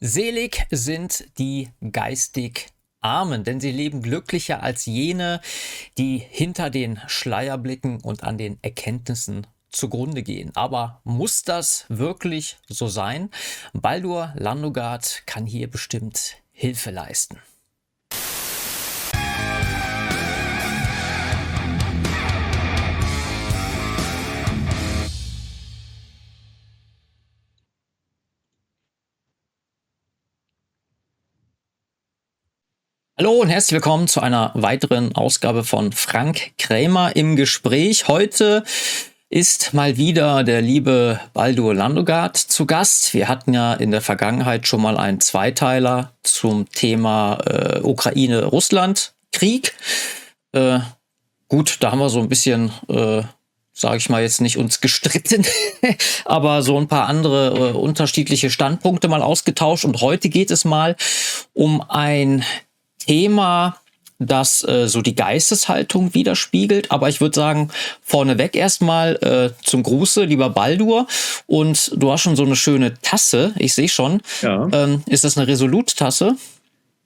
Selig sind die geistig Armen, denn sie leben glücklicher als jene, die hinter den Schleier blicken und an den Erkenntnissen zugrunde gehen. Aber muss das wirklich so sein? Baldur Landogard kann hier bestimmt Hilfe leisten. Hallo und herzlich willkommen zu einer weiteren Ausgabe von Frank Krämer im Gespräch. Heute ist mal wieder der liebe Baldur Landogard zu Gast. Wir hatten ja in der Vergangenheit schon mal einen Zweiteiler zum Thema äh, Ukraine-Russland-Krieg. Äh, gut, da haben wir so ein bisschen, äh, sage ich mal jetzt nicht uns gestritten, aber so ein paar andere äh, unterschiedliche Standpunkte mal ausgetauscht. Und heute geht es mal um ein Thema, das äh, so die Geisteshaltung widerspiegelt. Aber ich würde sagen, vorneweg erstmal äh, zum Gruße, lieber Baldur. Und du hast schon so eine schöne Tasse, ich sehe schon. Ja. Ähm, ist das eine Resolut-Tasse?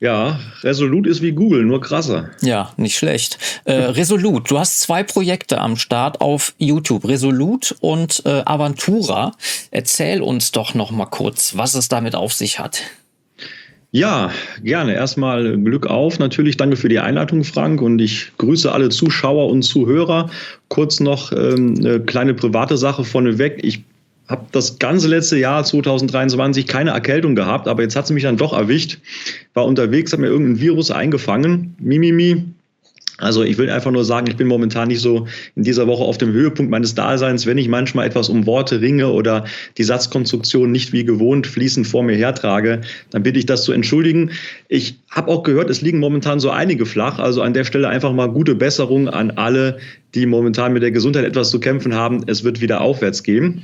Ja, Resolut ist wie Google, nur krasser. Ja, nicht schlecht. Äh, Resolut, du hast zwei Projekte am Start auf YouTube, Resolut und äh, Aventura. Erzähl uns doch noch mal kurz, was es damit auf sich hat. Ja, gerne. Erstmal Glück auf. Natürlich danke für die Einleitung, Frank. Und ich grüße alle Zuschauer und Zuhörer. Kurz noch ähm, eine kleine private Sache vorneweg. Ich habe das ganze letzte Jahr 2023 keine Erkältung gehabt, aber jetzt hat sie mich dann doch erwischt. War unterwegs, hat mir irgendein Virus eingefangen. Mimimi. Also ich will einfach nur sagen, ich bin momentan nicht so in dieser Woche auf dem Höhepunkt meines Daseins. Wenn ich manchmal etwas um Worte ringe oder die Satzkonstruktion nicht wie gewohnt fließend vor mir hertrage, dann bitte ich das zu entschuldigen. Ich habe auch gehört, es liegen momentan so einige flach. Also an der Stelle einfach mal gute Besserung an alle, die momentan mit der Gesundheit etwas zu kämpfen haben. Es wird wieder aufwärts gehen.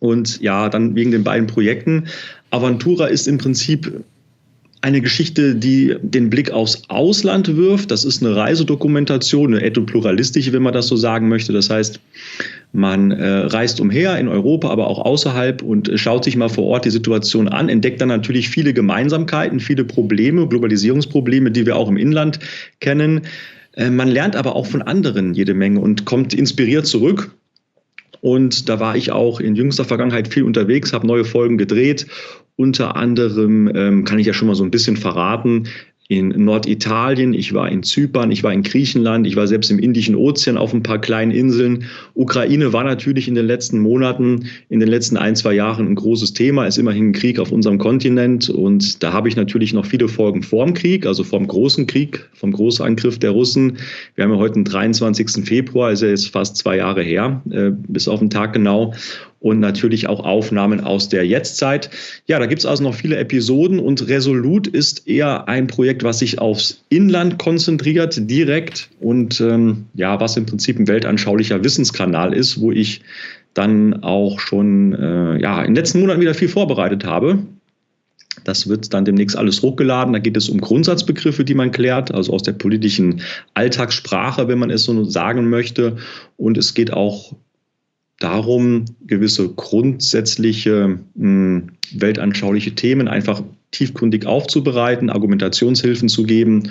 Und ja, dann wegen den beiden Projekten. Aventura ist im Prinzip eine Geschichte, die den Blick aufs Ausland wirft. Das ist eine Reisedokumentation, eine ethopluralistische, wenn man das so sagen möchte. Das heißt, man äh, reist umher in Europa, aber auch außerhalb und äh, schaut sich mal vor Ort die Situation an, entdeckt dann natürlich viele Gemeinsamkeiten, viele Probleme, Globalisierungsprobleme, die wir auch im Inland kennen. Äh, man lernt aber auch von anderen jede Menge und kommt inspiriert zurück und da war ich auch in jüngster Vergangenheit viel unterwegs, habe neue Folgen gedreht unter anderem ähm, kann ich ja schon mal so ein bisschen verraten, in Norditalien, ich war in Zypern, ich war in Griechenland, ich war selbst im Indischen Ozean auf ein paar kleinen Inseln. Ukraine war natürlich in den letzten Monaten, in den letzten ein, zwei Jahren ein großes Thema, ist immerhin ein Krieg auf unserem Kontinent und da habe ich natürlich noch viele Folgen vorm Krieg, also vom großen Krieg, vom Großangriff der Russen. Wir haben ja heute den 23. Februar, ist ja jetzt fast zwei Jahre her, äh, bis auf den Tag genau und natürlich auch Aufnahmen aus der Jetztzeit. Ja, da gibt es also noch viele Episoden und Resolut ist eher ein Projekt, was sich aufs Inland konzentriert, direkt und ähm, ja, was im Prinzip ein weltanschaulicher Wissenskanal ist, wo ich dann auch schon äh, ja, in den letzten Monaten wieder viel vorbereitet habe. Das wird dann demnächst alles hochgeladen. Da geht es um Grundsatzbegriffe, die man klärt, also aus der politischen Alltagssprache, wenn man es so sagen möchte. Und es geht auch darum, gewisse grundsätzliche mh, hm, weltanschauliche Themen einfach tiefgründig aufzubereiten, Argumentationshilfen zu geben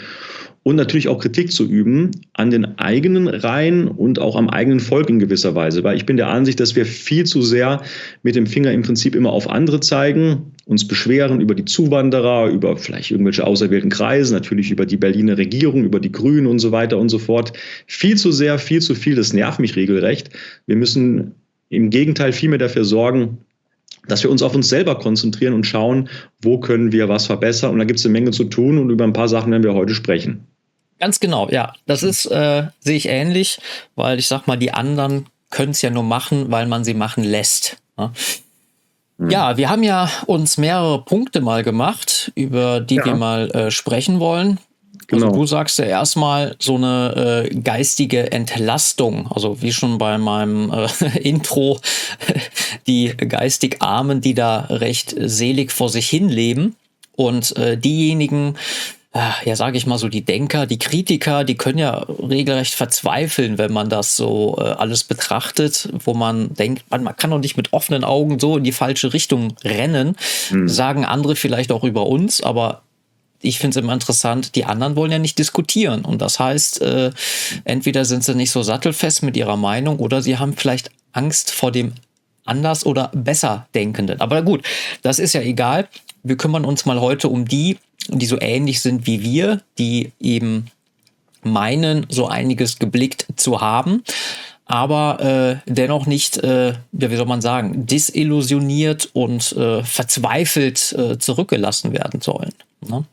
und natürlich auch Kritik zu üben an den eigenen Reihen und auch am eigenen Volk in gewisser Weise. Weil ich bin der Ansicht, dass wir viel zu sehr mit dem Finger im Prinzip immer auf andere zeigen, uns beschweren über die Zuwanderer, über vielleicht irgendwelche auserwählten Kreise, natürlich über die Berliner Regierung, über die Grünen und so weiter und so fort. Viel zu sehr, viel zu viel, das nervt mich regelrecht. Wir müssen im Gegenteil vielmehr dafür sorgen, dass wir uns auf uns selber konzentrieren und schauen, wo können wir was verbessern. Und da gibt es eine Menge zu tun und über ein paar Sachen werden wir heute sprechen. Ganz genau, ja. Das ist, äh, sehe ich ähnlich, weil ich sag mal, die anderen können es ja nur machen, weil man sie machen lässt. Ne? Mhm. Ja, wir haben ja uns mehrere Punkte mal gemacht, über die ja. wir mal äh, sprechen wollen. Also genau. Also du sagst ja erstmal so eine äh, geistige Entlastung, also wie schon bei meinem äh, Intro, die geistig Armen, die da recht selig vor sich hin leben und äh, diejenigen, ja, sage ich mal so, die Denker, die Kritiker, die können ja regelrecht verzweifeln, wenn man das so äh, alles betrachtet, wo man denkt, man, man, kann doch nicht mit offenen Augen so in die falsche Richtung rennen. Mhm. Sagen andere vielleicht auch über uns, aber ich finde es immer interessant, die anderen wollen ja nicht diskutieren. Und das heißt, äh, entweder sind sie nicht so sattelfest mit ihrer Meinung oder sie haben vielleicht Angst vor dem anders oder besser Denkenden. Aber gut, das ist ja egal. Wir kümmern uns mal heute um die, die so ähnlich sind wie wir, die eben meinen, so einiges geblickt zu haben, aber äh, dennoch nicht, äh, ja, wie soll man sagen, disillusioniert und äh, verzweifelt äh, zurückgelassen werden sollen. Ne?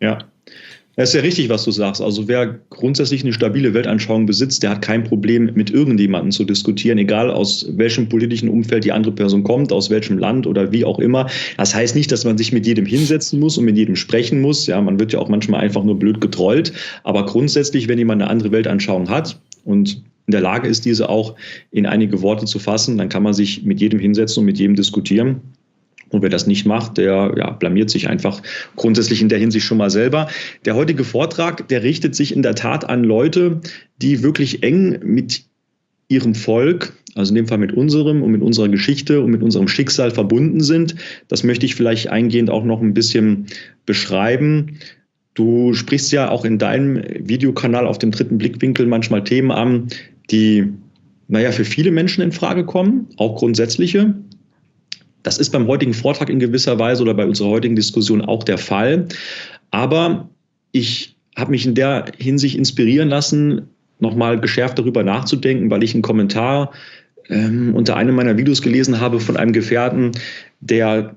Ja, das ist ja richtig, was du sagst. Also wer grundsätzlich eine stabile Weltanschauung besitzt, der hat kein Problem, mit irgendjemandem zu diskutieren, egal aus welchem politischen Umfeld die andere Person kommt, aus welchem Land oder wie auch immer. Das heißt nicht, dass man sich mit jedem hinsetzen muss und mit jedem sprechen muss. Ja, man wird ja auch manchmal einfach nur blöd getrollt. Aber grundsätzlich, wenn jemand eine andere Weltanschauung hat und in der Lage ist, diese auch in einige Worte zu fassen, dann kann man sich mit jedem hinsetzen und mit jedem diskutieren. Und wer das nicht macht, der ja, blamiert sich einfach grundsätzlich in der Hinsicht schon mal selber. Der heutige Vortrag, der richtet sich in der Tat an Leute, die wirklich eng mit ihrem Volk, also in dem Fall mit unserem und mit unserer Geschichte und mit unserem Schicksal verbunden sind. Das möchte ich vielleicht eingehend auch noch ein bisschen beschreiben. Du sprichst ja auch in deinem Videokanal auf dem dritten Blickwinkel manchmal Themen an, die, naja, für viele Menschen in Frage kommen, auch grundsätzliche, das ist beim heutigen Vortrag in gewisser Weise oder bei unserer heutigen Diskussion auch der Fall. Aber ich habe mich in der Hinsicht inspirieren lassen, nochmal geschärft darüber nachzudenken, weil ich einen Kommentar ähm, unter einem meiner Videos gelesen habe von einem Gefährten, der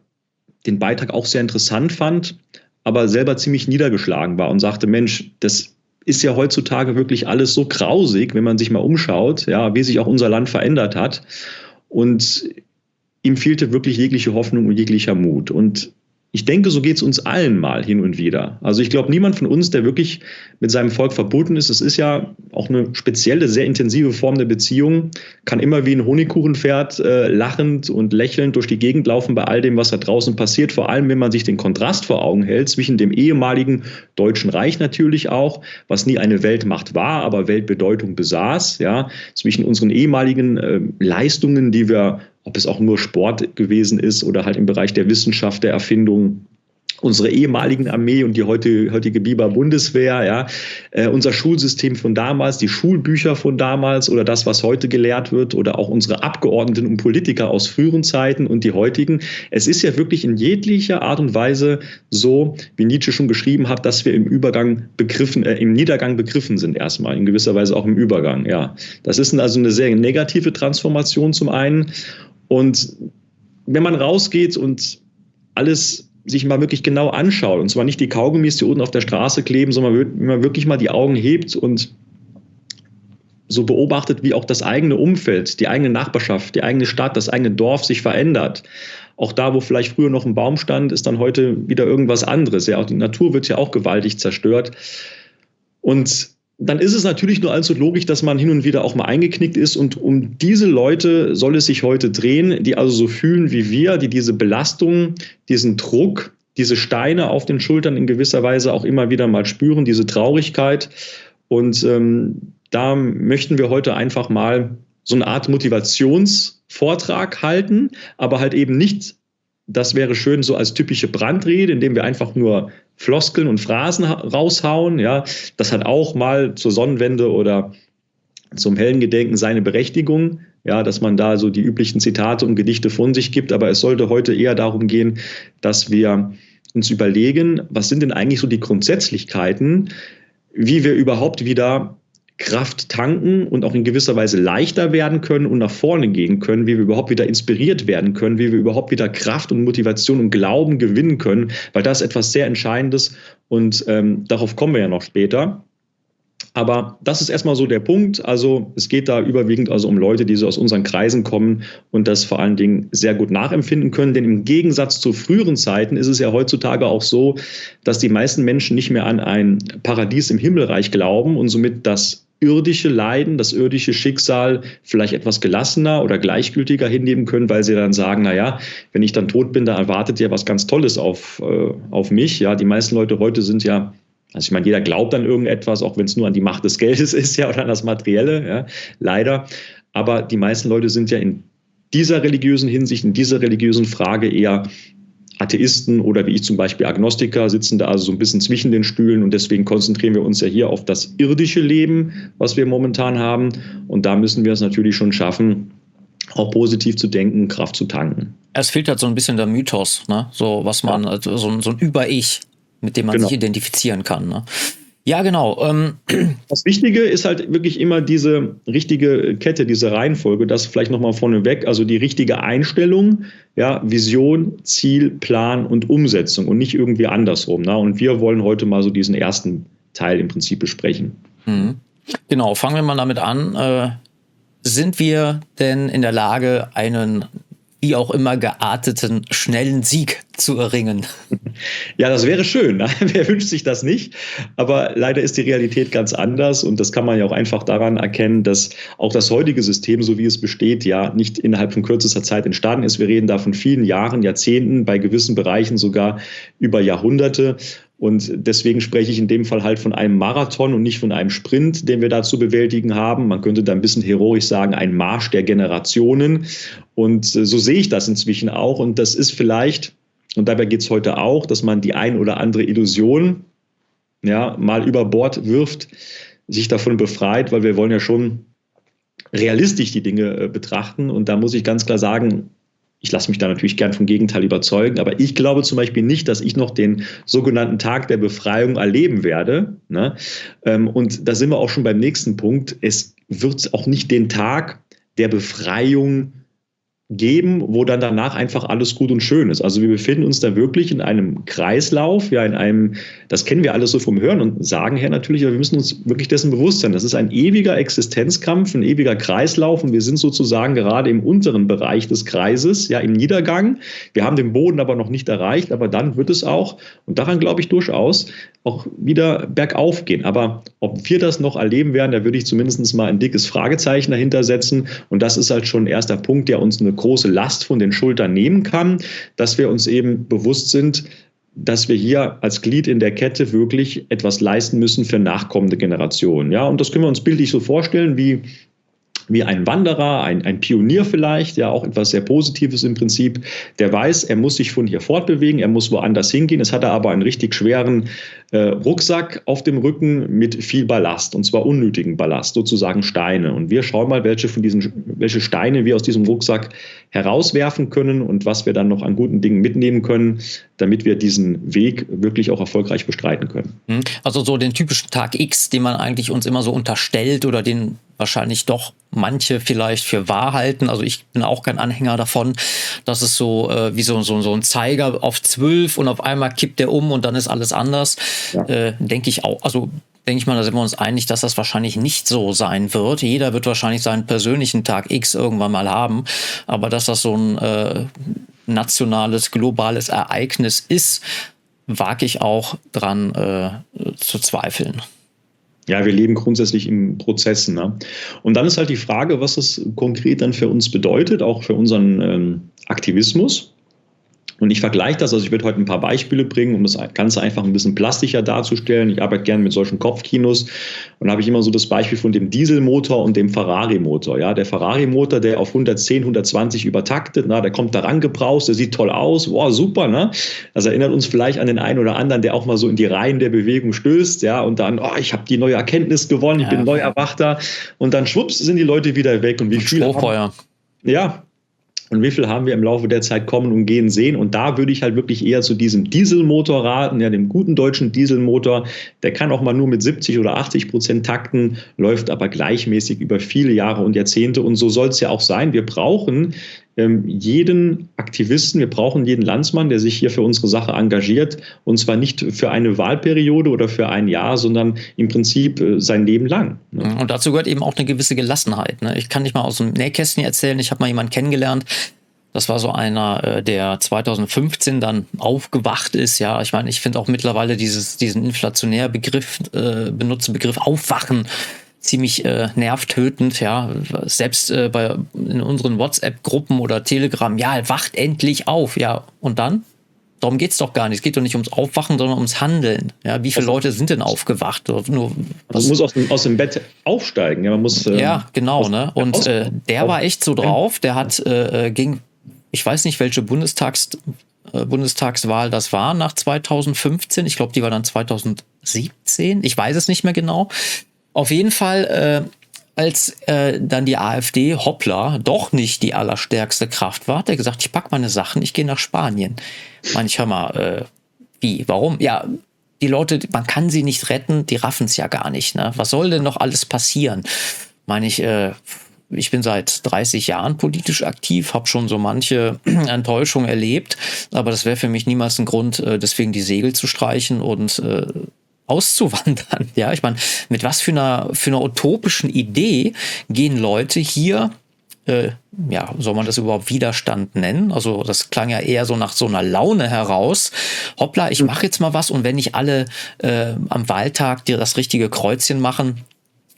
den Beitrag auch sehr interessant fand, aber selber ziemlich niedergeschlagen war und sagte, Mensch, das ist ja heutzutage wirklich alles so grausig, wenn man sich mal umschaut, ja, wie sich auch unser Land verändert hat. Und ihm fehlte wirklich jegliche Hoffnung und jeglicher Mut. Und ich denke, so geht es uns allen mal hin und wieder. Also ich glaube, niemand von uns, der wirklich mit seinem Volk verbunden ist, es ist ja auch eine spezielle, sehr intensive Form der Beziehung, kann immer wie ein Honigkuchenpferd äh, lachend und lächelnd durch die Gegend laufen bei all dem, was da draußen passiert. Vor allem, wenn man sich den Kontrast vor Augen hält zwischen dem ehemaligen Deutschen Reich natürlich auch, was nie eine Weltmacht war, aber Weltbedeutung besaß, ja, zwischen unseren ehemaligen äh, Leistungen, die wir ob es auch nur Sport gewesen ist oder halt im Bereich der Wissenschaft, der Erfindung, unsere ehemaligen Armee und die heute, heutige Biber Bundeswehr, ja, äh, unser Schulsystem von damals, die Schulbücher von damals oder das, was heute gelehrt wird oder auch unsere Abgeordneten und Politiker aus früheren Zeiten und die heutigen. Es ist ja wirklich in jeglicher Art und Weise so, wie Nietzsche schon geschrieben hat, dass wir im Übergang begriffen, äh, im Niedergang begriffen sind erstmal, in gewisser Weise auch im Übergang, ja. Das ist also eine sehr negative Transformation zum einen und wenn man rausgeht und alles sich mal wirklich genau anschaut, und zwar nicht die Kaugummis, die unten auf der Straße kleben, sondern wenn man wirklich mal die Augen hebt und so beobachtet, wie auch das eigene Umfeld, die eigene Nachbarschaft, die eigene Stadt, das eigene Dorf sich verändert. Auch da, wo vielleicht früher noch ein Baum stand, ist dann heute wieder irgendwas anderes. Ja, auch die Natur wird ja auch gewaltig zerstört. Und dann ist es natürlich nur allzu logisch, dass man hin und wieder auch mal eingeknickt ist. Und um diese Leute soll es sich heute drehen, die also so fühlen wie wir, die diese Belastung, diesen Druck, diese Steine auf den Schultern in gewisser Weise auch immer wieder mal spüren, diese Traurigkeit. Und ähm, da möchten wir heute einfach mal so eine Art Motivationsvortrag halten, aber halt eben nicht das wäre schön so als typische Brandrede, indem wir einfach nur Floskeln und Phrasen raushauen. Ja, das hat auch mal zur Sonnenwende oder zum hellen Gedenken seine Berechtigung. Ja, dass man da so die üblichen Zitate und Gedichte von sich gibt. Aber es sollte heute eher darum gehen, dass wir uns überlegen, was sind denn eigentlich so die Grundsätzlichkeiten, wie wir überhaupt wieder Kraft tanken und auch in gewisser Weise leichter werden können und nach vorne gehen können, wie wir überhaupt wieder inspiriert werden können, wie wir überhaupt wieder Kraft und Motivation und Glauben gewinnen können, weil das ist etwas sehr Entscheidendes und ähm, darauf kommen wir ja noch später. Aber das ist erstmal so der Punkt. Also es geht da überwiegend also um Leute, die so aus unseren Kreisen kommen und das vor allen Dingen sehr gut nachempfinden können. Denn im Gegensatz zu früheren Zeiten ist es ja heutzutage auch so, dass die meisten Menschen nicht mehr an ein Paradies im Himmelreich glauben und somit das irdische Leiden, das irdische Schicksal vielleicht etwas gelassener oder gleichgültiger hinnehmen können, weil sie dann sagen, na ja, wenn ich dann tot bin, da erwartet ja was ganz Tolles auf, äh, auf mich. Ja, die meisten Leute heute sind ja Also ich meine, jeder glaubt an irgendetwas, auch wenn es nur an die Macht des Geldes ist, ja, oder an das Materielle, ja, leider. Aber die meisten Leute sind ja in dieser religiösen Hinsicht, in dieser religiösen Frage eher Atheisten oder wie ich zum Beispiel Agnostiker sitzen da also so ein bisschen zwischen den Stühlen und deswegen konzentrieren wir uns ja hier auf das irdische Leben, was wir momentan haben. Und da müssen wir es natürlich schon schaffen, auch positiv zu denken, Kraft zu tanken. Es fehlt halt so ein bisschen der Mythos, ne? So was man, ja. also so, so ein Über-Ich, mit dem man genau. sich identifizieren kann. Ne? Ja, genau. Ähm. Das Wichtige ist halt wirklich immer diese richtige Kette, diese Reihenfolge, das vielleicht nochmal vorneweg, also die richtige Einstellung, ja, Vision, Ziel, Plan und Umsetzung und nicht irgendwie andersrum. Ne? Und wir wollen heute mal so diesen ersten Teil im Prinzip besprechen. Mhm. Genau, fangen wir mal damit an. Äh, sind wir denn in der Lage, einen wie auch immer gearteten schnellen Sieg zu erringen. Ja, das wäre schön. Ne? Wer wünscht sich das nicht? Aber leider ist die Realität ganz anders und das kann man ja auch einfach daran erkennen, dass auch das heutige System, so wie es besteht, ja nicht innerhalb von kürzester Zeit entstanden ist. Wir reden da von vielen Jahren, Jahrzehnten, bei gewissen Bereichen sogar über Jahrhunderte. Und deswegen spreche ich in dem Fall halt von einem Marathon und nicht von einem Sprint, den wir da zu bewältigen haben. Man könnte da ein bisschen heroisch sagen, ein Marsch der Generationen. Und äh, so sehe ich das inzwischen auch. Und das ist vielleicht, und dabei geht es heute auch, dass man die ein oder andere Illusion ja, mal über Bord wirft, sich davon befreit, weil wir wollen ja schon realistisch die Dinge äh, betrachten. Und da muss ich ganz klar sagen, ich lasse mich da natürlich gern vom Gegenteil überzeugen, aber ich glaube zum Beispiel nicht, dass ich noch den sogenannten Tag der Befreiung erleben werde. Ne? Ähm, und da sind wir auch schon beim nächsten Punkt. Es wird auch nicht den Tag der Befreiung geben, wo dann danach einfach alles gut und schön ist. Also wir befinden uns da wirklich in einem Kreislauf, ja, in einem, das kennen wir alles so vom Hören und Sagen her natürlich, aber wir müssen uns wirklich dessen bewusst sein. Das ist ein ewiger Existenzkampf, ein ewiger Kreislauf und wir sind sozusagen gerade im unteren Bereich des Kreises, ja, im Niedergang. Wir haben den Boden aber noch nicht erreicht, aber dann wird es auch, und daran glaube ich durchaus, auch wieder bergauf gehen. Aber ob wir das noch erleben werden, da würde ich zumindest mal ein dickes Fragezeichen dahinter setzen. Und das ist halt schon ein erster Punkt, der uns eine große Last von den Schultern nehmen kann, dass wir uns eben bewusst sind, dass wir hier als Glied in der Kette wirklich etwas leisten müssen für nachkommende Generationen. Ja, und das können wir uns bildlich so vorstellen, wie wie ein Wanderer, ein, ein Pionier vielleicht, ja auch etwas sehr Positives im Prinzip, der weiß, er muss sich von hier fortbewegen, er muss woanders hingehen. Es hat er aber einen richtig schweren äh, Rucksack auf dem Rücken mit viel Ballast und zwar unnötigen Ballast, sozusagen Steine. Und wir schauen mal, welche von diesen, welche Steine wir aus diesem Rucksack herauswerfen können und was wir dann noch an guten Dingen mitnehmen können, damit wir diesen Weg wirklich auch erfolgreich bestreiten können. Hm. Also so den typischen Tag X, den man eigentlich uns immer so unterstellt oder den wahrscheinlich doch manche vielleicht für wahr halten. Also ich bin auch kein Anhänger davon, dass es so äh, wie so, so, so ein Zeiger auf zwölf und auf einmal kippt der um und dann ist alles anders. Ja. Äh, denke ich auch. Also denke ich mal, da sind wir uns einig, dass das wahrscheinlich nicht so sein wird. Jeder wird wahrscheinlich seinen persönlichen Tag X irgendwann mal haben. Aber dass das so ein äh, nationales, globales Ereignis ist, wage ich auch dran äh, zu zweifeln. Ja, wir leben grundsätzlich im Prozess. Ne? Und dann ist halt die Frage, was das konkret dann für uns bedeutet, auch für unseren ähm, Aktivismus. Und ich vergleiche das, also ich werde heute ein paar Beispiele bringen, um das Ganze einfach ein bisschen plastischer darzustellen. Ich arbeite gerne mit solchen Kopfkinos und habe ich immer so das Beispiel von dem Dieselmotor und dem Ferrari-Motor. Ja, der Ferrari-Motor, der auf 110, 120 übertaktet, na, der kommt da rangebraust, der sieht toll aus, wow, super, ne? Das erinnert uns vielleicht an den einen oder anderen, der auch mal so in die Reihen der Bewegung stößt, ja, und dann, oh, ich habe die neue Erkenntnis gewonnen, ich ja, bin neu erwachter und dann schwupps sind die Leute wieder weg und wie und viel Haben, ja, und wie viel haben wir im Laufe der Zeit kommen und gehen sehen. Und da würde ich halt wirklich eher zu diesem Dieselmotor raten, ja, dem guten deutschen Dieselmotor. Der kann auch mal nur mit 70 oder 80 Prozent takten, läuft aber gleichmäßig über viele Jahre und Jahrzehnte. Und so soll es ja auch sein. Wir brauchen jeden Aktivisten, wir brauchen jeden Landsmann, der sich hier für unsere Sache engagiert. Und zwar nicht für eine Wahlperiode oder für ein Jahr, sondern im Prinzip äh, sein Leben lang. Ne? Und dazu gehört eben auch eine gewisse Gelassenheit. Ne? Ich kann nicht mal aus dem Nähkästchen erzählen. Ich habe mal jemanden kennengelernt, das war so einer, äh, der 2015 dann aufgewacht ist. Ja, ich meine, ich finde auch mittlerweile dieses, diesen inflationär Begriff, äh, benutzten Begriff Aufwachen ziemlich äh, nervtötend, ja. Selbst äh, bei in unseren WhatsApp-Gruppen oder Telegram, ja, wacht endlich auf, ja. Und dann? darum geht es doch gar nicht. Es geht doch nicht ums Aufwachen, sondern ums Handeln. Ja, wie viele also, Leute sind denn aufgewacht? Nur, man muss aus dem, aus dem Bett aufsteigen. Ja, man muss, ähm, ja genau. Ne? Und äh, der war echt so drauf. Der hat äh, äh, ging, ich weiß nicht, welche Bundestags, äh, Bundestagswahl das war nach 2015. Ich glaube, die war dann 2017. Ich weiß es nicht mehr genau. Auf jeden Fall äh, als äh, dann die AfD, hoppla, doch nicht die allerstärkste Kraft war, hat er gesagt, ich pack meine Sachen, ich gehe nach Spanien. Meine ich, hör mal, äh, wie, warum? Ja, die Leute, man kann sie nicht retten, die raffen es ja gar nicht. Ne? Was soll denn noch alles passieren? Meine ich, äh, ich bin seit 30 Jahren politisch aktiv, habe schon so manche Enttäuschung erlebt, aber das wäre für mich niemals ein Grund, äh, deswegen die Segel zu streichen und äh, auszuwandern. Ja, ich meine, mit was für einer, für einer utopischen Idee gehen Leute hier, äh, ja, soll man das überhaupt Widerstand nennen? Also das klang ja eher so nach so einer Laune heraus. Hoppla, ich mache jetzt mal was und wenn nicht alle äh, am Wahltag dir das richtige Kreuzchen machen,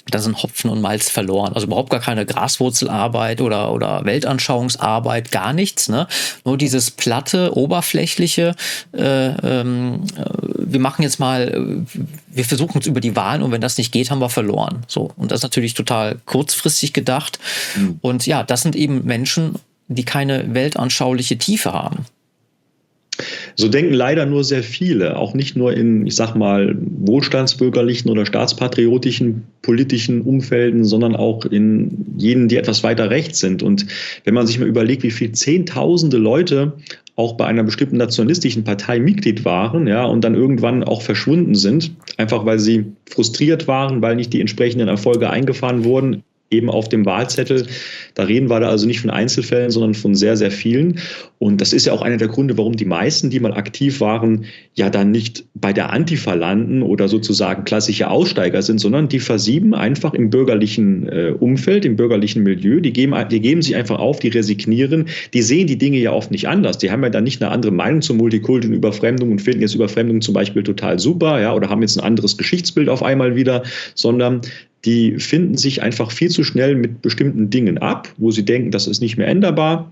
da sind Hopfen und Malz verloren. Also überhaupt gar keine Graswurzelarbeit oder, oder Weltanschauungsarbeit, gar nichts. Ne? Nur dieses platte, oberflächliche, äh, ähm, wir machen jetzt mal, wir versuchen es über die Wahlen und wenn das nicht geht, haben wir verloren. So. Und das ist natürlich total kurzfristig gedacht. Mhm. Und ja, das sind eben Menschen, die keine weltanschauliche Tiefe haben. So denken leider nur sehr viele, auch nicht nur in, ich sag mal, wohlstandsbürgerlichen oder staatspatriotischen politischen Umfelden, sondern auch in jenen, die etwas weiter rechts sind. Und wenn man sich mal überlegt, wie viele Zehntausende Leute auch bei einer bestimmten nationalistischen Partei Mitglied waren, ja, und dann irgendwann auch verschwunden sind, einfach weil sie frustriert waren, weil nicht die entsprechenden Erfolge eingefahren wurden, eben auf dem Wahlzettel. Da reden wir da also nicht von Einzelfällen, sondern von sehr, sehr vielen. Und das ist ja auch einer der Gründe, warum die meisten, die mal aktiv waren, ja dann nicht bei der Antifa landen oder sozusagen klassische Aussteiger sind, sondern die versieben einfach im bürgerlichen äh, Umfeld, im bürgerlichen Milieu. Die geben, die geben sich einfach auf, die resignieren. Die sehen die Dinge ja oft nicht anders. Die haben ja dann nicht eine andere Meinung zur Multikulti und Überfremdung und finden jetzt Überfremdung zum Beispiel total super, ja, oder haben jetzt ein anderes Geschichtsbild auf einmal wieder, sondern die finden sich einfach viel zu schnell mit bestimmten Dingen ab, wo sie denken, das ist nicht mehr änderbar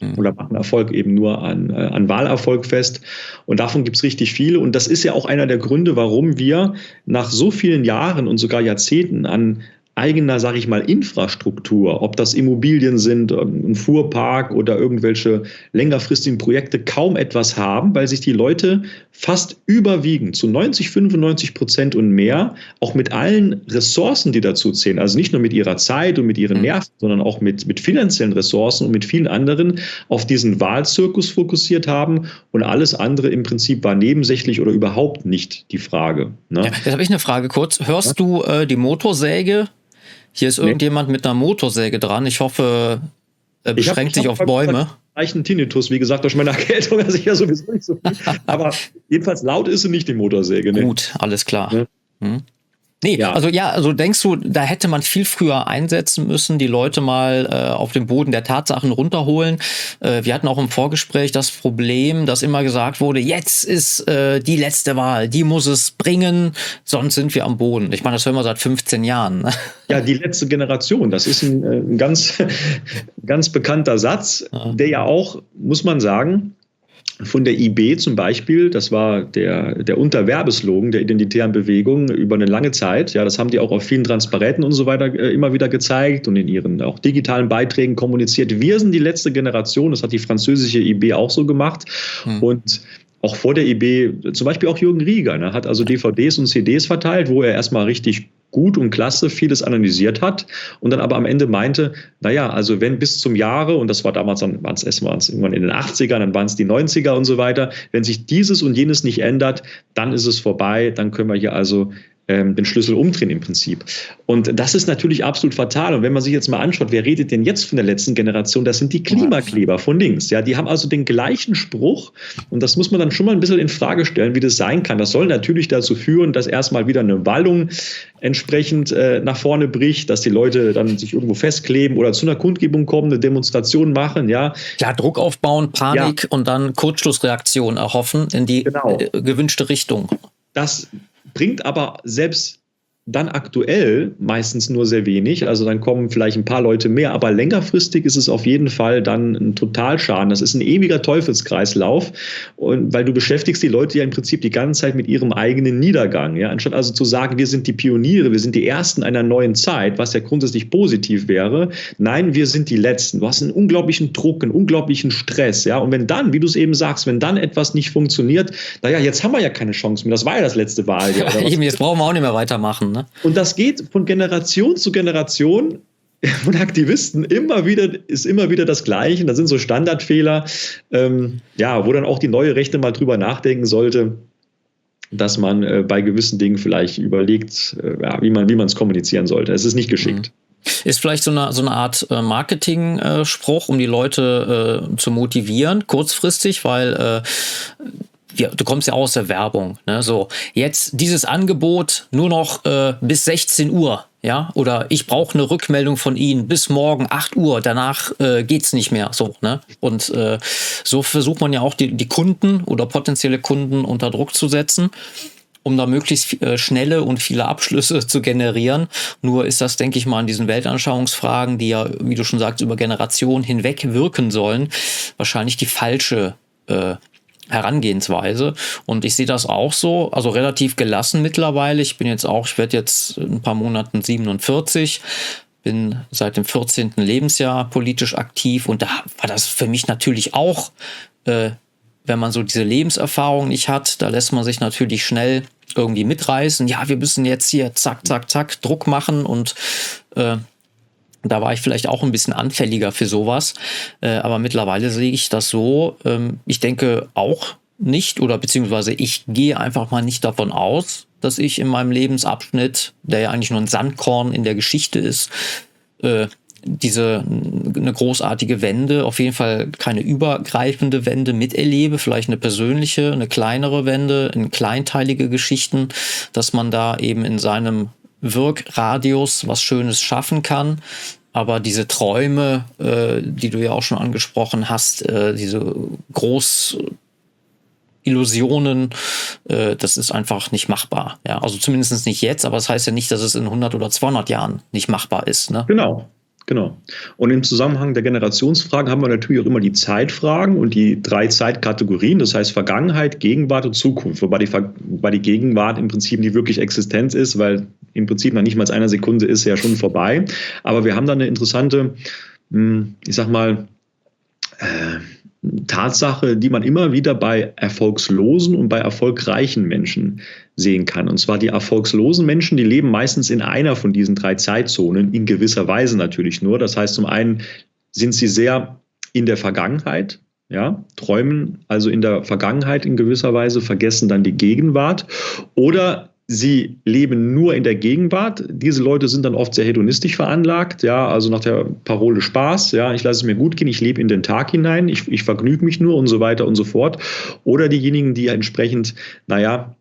mhm. oder machen Erfolg eben nur an, äh, an Wahlerfolg fest. Und davon gibt es richtig viele. Und das ist ja auch einer der Gründe, warum wir nach so vielen Jahren und sogar Jahrzehnten an eigener, sage ich mal, Infrastruktur, ob das Immobilien sind, ähm, ein Fuhrpark oder irgendwelche längerfristigen Projekte, kaum etwas haben, weil sich die Leute fast überwiegend zu 90, 95 Prozent und mehr auch mit allen Ressourcen, die dazu zählen, also nicht nur mit ihrer Zeit und mit ihren mhm. Nerven, sondern auch mit, mit finanziellen Ressourcen und mit vielen anderen auf diesen Wahlzirkus fokussiert haben und alles andere im Prinzip war nebensächlich oder überhaupt nicht die Frage. Ne? Ja, jetzt habe ich eine Frage kurz. Hörst ja? du äh, die Motorsäge hier ist irgendjemand mit einer Motorsäge dran. Ich hoffe, er beschränkt sich auf Bäume. Leichten Tinnitus, wie gesagt, durch meine Erkältung, also ich ja sowieso nicht so viel. Aber jedenfalls laut ist sie nicht, die Motorsäge. Ne? Gut, alles klar. Ne? Hm. Nee, ja. also ja, also denkst du, da hätte man viel früher einsetzen müssen, die Leute mal äh, auf den Boden der Tatsachen runterholen. Äh, wir hatten auch im Vorgespräch das Problem, dass immer gesagt wurde, jetzt ist äh, die letzte Wahl, die muss es bringen, sonst sind wir am Boden. Ich meine, das hören wir seit 15 Jahren. Ne? Ja, die letzte Generation, das ist ein, äh, ein ganz, ganz bekannter Satz, ja. der ja auch, muss man sagen, von der IB zum Beispiel, das war der, der Unterwerbeslogan der identitären Bewegung über eine lange Zeit. Ja, das haben die auch auf vielen Transparenten und so weiter äh, immer wieder gezeigt und in ihren auch digitalen Beiträgen kommuniziert. Wir sind die letzte Generation, das hat die französische IB auch so gemacht. Hm. Und auch vor der IB, zum Beispiel auch Jürgen Rieger, ne, hat also DVDs und CDs verteilt, wo er erstmal richtig gut und klasse vieles analysiert hat und dann aber am Ende meinte, naja, also wenn bis zum Jahre, und das war damals, dann waren es irgendwann in den 80ern, dann waren es die 90er und so weiter, wenn sich dieses und jenes nicht ändert, dann ist es vorbei, dann können wir hier also ähm, den Schlüssel umdrehen im Prinzip. Und das ist natürlich absolut fatal. Und wenn man sich jetzt mal anschaut, wer redet denn jetzt von der letzten Generation? Das sind die Klimakleber von links. Ja, die haben also den gleichen Spruch. Und das muss man dann schon mal ein bisschen in Frage stellen, wie das sein kann. Das soll natürlich dazu führen, dass erstmal wieder eine Wallung entsprechend äh, nach vorne bricht, dass die Leute dann sich irgendwo festkleben oder zu einer Kundgebung kommen, eine Demonstration machen. Ja, ja Druck aufbauen, Panik ja. und dann Kurzschlussreaktion erhoffen in die genau. äh, gewünschte Richtung. Das bringt aber selbst dann aktuell meistens nur sehr wenig. Also dann kommen vielleicht ein paar Leute mehr, aber längerfristig ist es auf jeden Fall dann ein Totalschaden. Das ist ein ewiger Teufelskreislauf, und weil du beschäftigst die Leute ja im Prinzip die ganze Zeit mit ihrem eigenen Niedergang. Ja? Anstatt also zu sagen, wir sind die Pioniere, wir sind die Ersten einer neuen Zeit, was ja grundsätzlich positiv wäre. Nein, wir sind die Letzten. Du hast einen unglaublichen Druck, einen unglaublichen Stress. Ja? Und wenn dann, wie du es eben sagst, wenn dann etwas nicht funktioniert, naja, jetzt haben wir ja keine Chance mehr. Das war ja das letzte Wahljahr. Eben, jetzt brauchen wir auch nicht mehr weitermachen. Ne? Und das geht von Generation zu Generation von Aktivisten immer wieder, ist immer wieder das Gleiche. Das sind so Standardfehler, ähm, ja, wo dann auch die neue Rechte mal drüber nachdenken sollte, dass man äh, bei gewissen Dingen vielleicht überlegt, äh, ja, wie man es kommunizieren sollte. Es ist nicht geschickt. Mhm. Ist vielleicht so eine, so eine Art äh, Marketing-Spruch, um die Leute äh, zu motivieren, kurzfristig, weil äh, ja, du kommst ja aus der Werbung, ne? So, jetzt dieses Angebot nur noch äh, bis 16 Uhr, ja, oder ich brauche eine Rückmeldung von Ihnen bis morgen 8 Uhr, danach äh, geht's nicht mehr, so, ne? Und äh, so versucht man ja auch die, die Kunden oder potenzielle Kunden unter Druck zu setzen um da möglichst äh, schnelle und viele Abschlüsse zu generieren. Nur ist das, denke ich mal, in diesen Weltanschauungsfragen, die ja, wie du schon sagst, über Generationen hinweg wirken sollen, wahrscheinlich die falsche äh, Herangehensweise. Und ich sehe das auch so, also relativ gelassen mittlerweile. Ich bin jetzt auch, ich werde jetzt in ein paar Monaten 47, bin seit dem 14. Lebensjahr politisch aktiv und da war das für mich natürlich auch, äh, wenn man so diese Lebenserfahrung nicht hat, da lässt man sich natürlich schnell irgendwie mitreißen. Ja, wir müssen jetzt hier zack, zack, zack Druck machen und äh, da war ich vielleicht auch ein bisschen anfälliger für sowas. Äh, aber mittlerweile sehe ich das so. Ähm, ich denke auch nicht oder beziehungsweise ich gehe einfach mal nicht davon aus, dass ich in meinem Lebensabschnitt, der ja eigentlich nur ein Sandkorn in der Geschichte ist, äh, diese eine großartige Wende, auf jeden Fall keine übergreifende Wende miterlebe, vielleicht eine persönliche, eine kleinere Wende, in kleinteilige Geschichten, dass man da eben in seinem Wirkradius was Schönes schaffen kann. Aber diese Träume, äh, die du ja auch schon angesprochen hast, äh, diese Großillusionen, äh, das ist einfach nicht machbar. Ja, also zumindest nicht jetzt, aber das heißt ja nicht, dass es in 100 oder 200 Jahren nicht machbar ist. Ne? Genau. Genau. Und im Zusammenhang der Generationsfragen haben wir natürlich auch immer die Zeitfragen und die drei Zeitkategorien, das heißt Vergangenheit, Gegenwart und Zukunft, wobei die, wobei die Gegenwart im Prinzip nicht wirklich Existenz ist, weil im Prinzip nach nicht mal einer Sekunde ist ja schon vorbei. Aber wir haben da eine interessante, hm, ich sag mal, äh, Tatsache, die man immer wieder bei erfolgslosen und bei erfolgreichen Menschen sehen kann. Und zwar die erfolgslosen Menschen, die leben meistens in einer von diesen drei Zeitzonen, in gewisser Weise natürlich nur. Das heißt, zum einen sind sie sehr in der Vergangenheit, ja, träumen also in der Vergangenheit in gewisser Weise, vergessen dann die Gegenwart oder sie leben nur in der Gegenwart. Diese Leute sind dann oft sehr hedonistisch veranlagt, ja, also nach der Parole Spaß, ja, ich lasse es mir gut gehen, ich lebe in den Tag hinein, ich, ich vergnüge mich nur und so weiter und so fort. Oder diejenigen, die entsprechend, naja,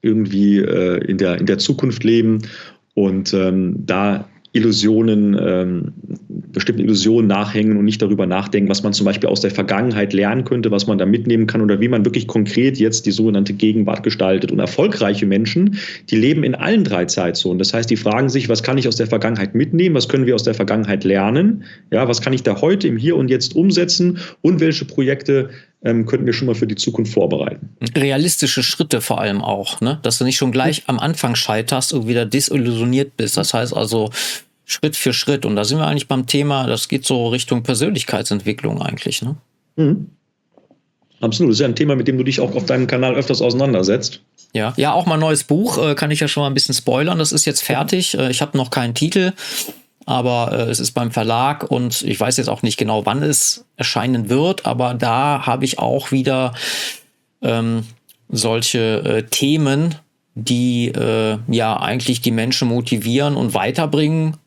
irgendwie äh, in, der, in der Zukunft leben und ähm, da Illusionen, ähm, bestimmten Illusionen nachhängen und nicht darüber nachdenken, was man zum Beispiel aus der Vergangenheit lernen könnte, was man da mitnehmen kann oder wie man wirklich konkret jetzt die sogenannte Gegenwart gestaltet. Und erfolgreiche Menschen, die leben in allen drei Zeitzonen. Das heißt, die fragen sich, was kann ich aus der Vergangenheit mitnehmen, was können wir aus der Vergangenheit lernen, ja, was kann ich da heute im Hier und Jetzt umsetzen und welche Projekte ähm, könnten wir schon mal für die Zukunft vorbereiten. Realistische Schritte vor allem auch, ne? dass du nicht schon gleich am Anfang scheiterst und wieder desillusioniert bist. Das heißt also Schritt für Schritt. Und da sind wir eigentlich beim Thema, das geht so Richtung Persönlichkeitsentwicklung eigentlich. Ne? Mhm. Absolut. Das ist ja ein Thema, mit dem du dich auch auf deinem Kanal öfters auseinandersetzt. Ja, ja, auch mal ein neues Buch, äh, kann ich ja schon mal ein bisschen spoilern. Das ist jetzt fertig. Äh, ich habe noch keinen Titel aber äh, es ist beim Verlag und ich weiß jetzt auch nicht genau, wann es erscheinen wird, aber da habe ich auch wieder ähm, solche äh, Themen, die äh, ja eigentlich die Menschen motivieren und weiterbringen,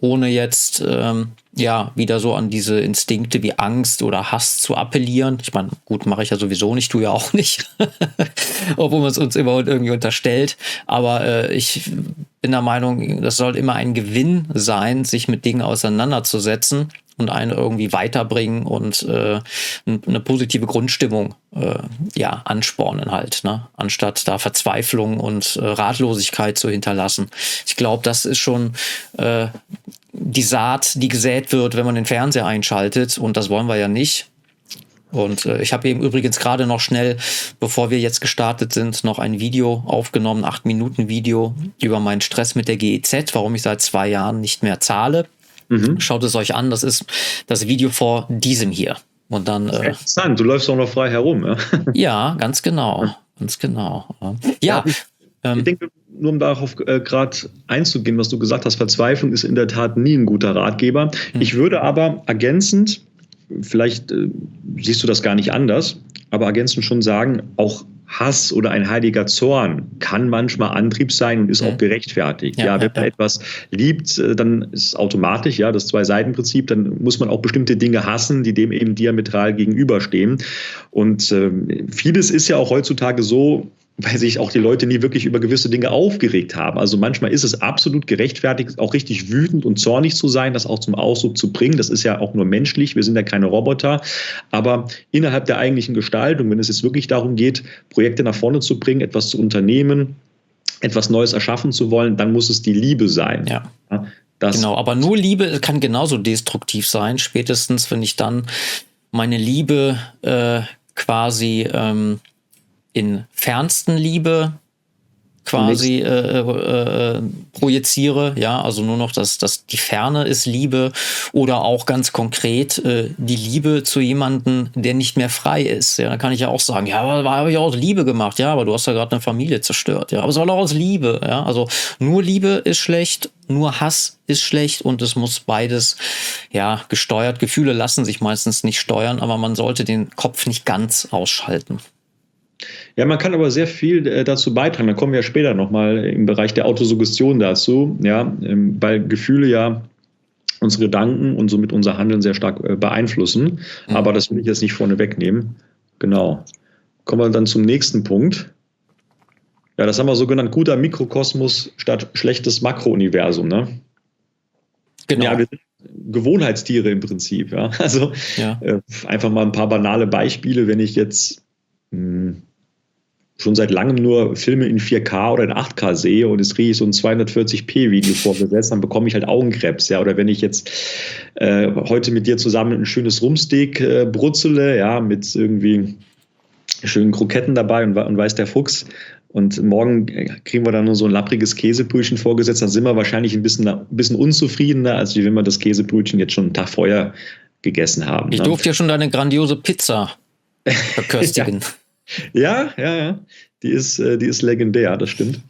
ohne jetzt ähm, ja, wieder so an diese Instinkte wie Angst oder Hass zu appellieren. Ich meine, gut, mache ich ja sowieso nicht, tu ja auch nicht, obwohl man es uns immer irgendwie unterstellt. Aber äh, ich bin der Meinung, das soll immer ein Gewinn sein, sich mit Dingen auseinanderzusetzen und einen irgendwie weiterbringen und äh, eine positive Grundstimmung äh, ja anspornen halt, ne? anstatt da Verzweiflung und äh, Ratlosigkeit zu hinterlassen. Ich glaube, das ist schon äh, die Saat, die gesät wird, wenn man den Fernseher einschaltet und das wollen wir ja nicht. Und äh, ich habe eben übrigens gerade noch schnell, bevor wir jetzt gestartet sind, noch ein Video aufgenommen, acht Minuten Video über meinen Stress mit der GEZ, warum ich seit zwei Jahren nicht mehr zahle. Mhm. Schaut es euch an, das ist das Video vor diesem hier. Und dann. Äh, interessant, du läufst auch noch frei herum, ja? ja, ganz genau. Ganz genau. Ja. ähm, ich denke, nur um darauf äh, gerade einzugehen, was du gesagt hast, Verzweiflung ist in der Tat nie ein guter Ratgeber. Mhm. Ich würde aber ergänzend, vielleicht äh, siehst du das gar nicht anders, aber ergänzend schon sagen, auch Hass oder ein heiliger Zorn kann manchmal Antrieb sein und ist ja. auch gerechtfertigt. Ja, ja wenn man ja. etwas liebt, äh, dann ist es automatisch, ja, das Zwei-Seiten-Prinzip, dann muss man auch bestimmte Dinge hassen, die dem eben diametral gegenüberstehen. Und äh, vieles ist ja auch heutzutage so, weil sich auch die Leute nie wirklich über gewisse Dinge aufgeregt haben. Also manchmal ist es absolut gerechtfertigt, auch richtig wütend und zornig zu sein, das auch zum Ausdruck zu bringen. Das ist ja auch nur menschlich. Wir sind ja keine Roboter. Aber innerhalb der eigentlichen Gestaltung, wenn es jetzt wirklich darum geht, Projekte nach vorne zu bringen, etwas zu unternehmen, etwas Neues erschaffen zu wollen, dann muss es die Liebe sein. Ja. genau, aber nur Liebe kann genauso destruktiv sein, spätestens wenn ich dann meine Liebe äh, quasi ähm, in fernsten Liebe quasi äh, äh, projiziere, ja, also nur noch, dass, dass die Ferne ist Liebe oder auch ganz konkret äh, die Liebe zu jemandem, der nicht mehr frei ist. Ja, da kann ich ja auch sagen, ja, aber habe ich auch aus Liebe gemacht, ja, aber du hast ja gerade eine Familie zerstört, ja, aber es war doch aus Liebe, ja, also nur Liebe ist schlecht, nur Hass ist schlecht und es muss beides ja gesteuert. Gefühle lassen sich meistens nicht steuern, aber man sollte den Kopf nicht ganz ausschalten. Ja, man kann aber sehr viel äh, dazu beitragen. Da kommen wir ja später nochmal im Bereich der Autosuggestion dazu, ja, ähm, weil Gefühle ja unsere Gedanken und somit unser Handeln sehr stark äh, beeinflussen. Mhm. Aber das will ich jetzt nicht vorne wegnehmen. Genau. Kommen wir dann zum nächsten Punkt. Ja, das haben wir so genannt, guter Mikrokosmos statt schlechtes Makrouniversum, ne? Genau. Ja, wir sind Gewohnheitstiere im Prinzip, ja. Also ja. Äh, einfach mal ein paar banale Beispiele, wenn ich jetzt mh, hm, schon seit langem nur Filme in 4K oder in 8K sehe und es kriege ich so ein 240p-Video vorgesetzt, dann bekomme ich halt Augenkrebs. Ja? Oder wenn ich jetzt äh, heute mit dir zusammen ein schönes Rumsteak äh, brutzele, ja, mit irgendwie schönen Kroketten dabei und, und weiß der Fuchs. Und morgen kriegen wir dann nur so ein lappriges Käsebrötchen vorgesetzt, dann sind wir wahrscheinlich ein bisschen, ein bisschen unzufriedener, als wenn wir das Käsebrötchen jetzt schon einen Tag vorher gegessen haben. Ich ne? durfte ja schon deine grandiose Pizza verköstigen. ja. Ja, ja. Die ist, äh, die ist legendär, das stimmt.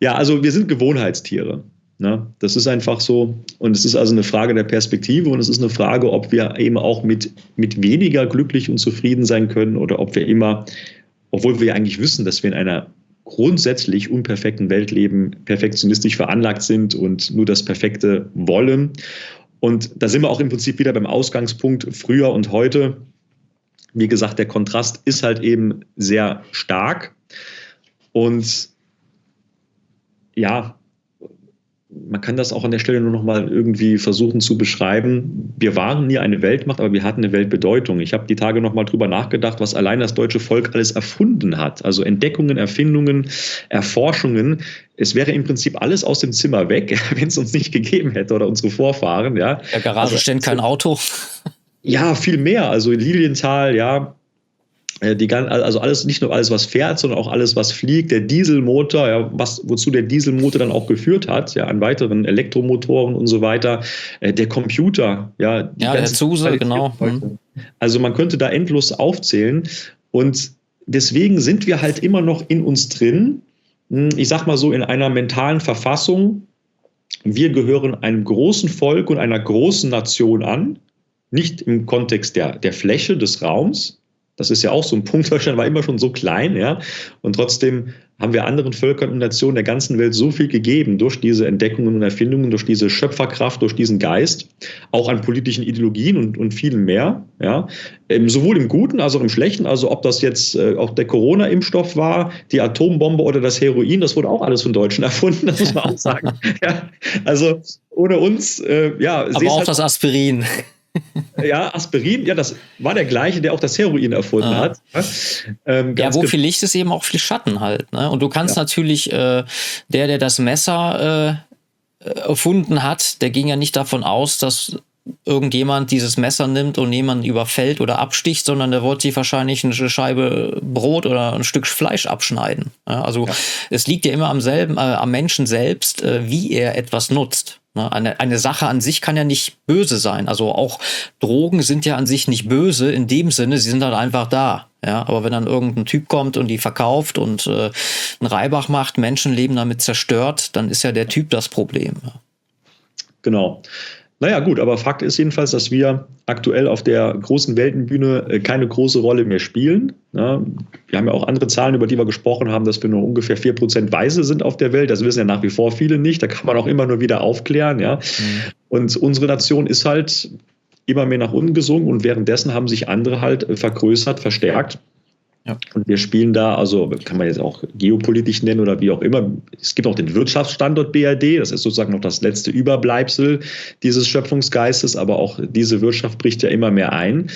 Ja, also wir sind Gewohnheitstiere. Ne? Das ist einfach so. Und es ist also eine Frage der Perspektive und es ist eine Frage, ob wir eben auch mit, mit weniger glücklich und zufrieden sein können oder ob wir immer, obwohl wir eigentlich wissen, dass wir in einer grundsätzlich unperfekten Welt leben, perfektionistisch veranlagt sind und nur das Perfekte wollen. Und da sind wir auch im Prinzip wieder beim Ausgangspunkt früher und heute wie gesagt, der Kontrast ist halt eben sehr stark. Und ja, man kann das auch an der Stelle nur noch mal irgendwie versuchen zu beschreiben. Wir waren nie eine Weltmacht, aber wir hatten eine Weltbedeutung. Ich habe die Tage noch mal drüber nachgedacht, was allein das deutsche Volk alles erfunden hat. Also Entdeckungen, Erfindungen, Erforschungen. Es wäre im Prinzip alles aus dem Zimmer weg, wenn es uns nicht gegeben hätte oder unsere Vorfahren. Ja, der Garage also, steht kein Auto. Ja, viel mehr. Also Lilienthal, ja, äh, die, also alles, nicht nur alles, was fährt, sondern auch alles, was fliegt. Der Dieselmotor, ja, was, wozu der Dieselmotor dann auch geführt hat, ja, an weiteren Elektromotoren und so weiter. Äh, der Computer, ja. Ja, der Zuse, genau. Mhm. Also man könnte da endlos aufzählen. Und deswegen sind wir halt immer noch in uns drin. Hm, ich sag mal so, in einer mentalen Verfassung. Wir gehören einem großen Volk und einer großen Nation an nicht im Kontext der, der Fläche des Raums. Das ist ja auch so ein Punkt. Deutschland war immer schon so klein, ja. Und trotzdem haben wir anderen Völkern und Nationen der ganzen Welt so viel gegeben durch diese Entdeckungen und Erfindungen, durch diese Schöpferkraft, durch diesen Geist, auch an politischen Ideologien und, und vielen mehr. Ja. Ähm, sowohl im Guten als auch im Schlechten. Also ob das jetzt äh, auch der Corona-Impfstoff war, die Atombombe oder das Heroin, das wurde auch alles von Deutschen erfunden, das muss man auch sagen. ja. Also ohne uns, äh, ja. Aber auch halt das Aspirin. Ja, Aspirin, ja, das war der gleiche, der auch das Heroin erfunden ah. hat. Ähm, ja, wo viel Licht ist eben auch viel Schatten halt. Ne? Und du kannst ja. natürlich, äh, der, der das Messer äh, erfunden hat, der ging ja nicht davon aus, dass irgendjemand dieses Messer nimmt und jemanden überfällt oder absticht, sondern der wollte sich wahrscheinlich eine Scheibe Brot oder ein Stück Fleisch abschneiden. Also ja. es liegt ja immer am selben, äh, am Menschen selbst, äh, wie er etwas nutzt. Ne, eine, eine Sache an sich kann ja nicht böse sein. Also auch Drogen sind ja an sich nicht böse in dem Sinne, sie sind halt einfach da. Ja, aber wenn dann irgendein Typ kommt und die verkauft und äh, einen Reibach macht, Menschenleben damit zerstört, dann ist ja der Typ das Problem. Genau. Naja, gut, aber Fakt ist jedenfalls, dass wir aktuell auf der großen Weltenbühne äh, keine große Rolle mehr spielen. wir haben ja auch andere Zahlen, über die wir gesprochen haben, dass wir nur ungefähr 4% Weise sind auf der Welt. Das wissen ja nach wie vor viele nicht. Da kann man auch immer nur wieder aufklären. Ja. Mhm. Und unsere Nation ist halt immer mehr nach unten gesungen und währenddessen haben sich andere halt äh, vergrößert, verstärkt. Ja. Und wir spielen da, also kann man jetzt auch geopolitisch nennen oder wie auch immer. Es gibt auch den Wirtschaftsstandort BRD, das ist sozusagen noch das letzte Überbleibsel dieses Schöpfungsgeistes, aber auch diese Wirtschaft bricht ja immer mehr ein.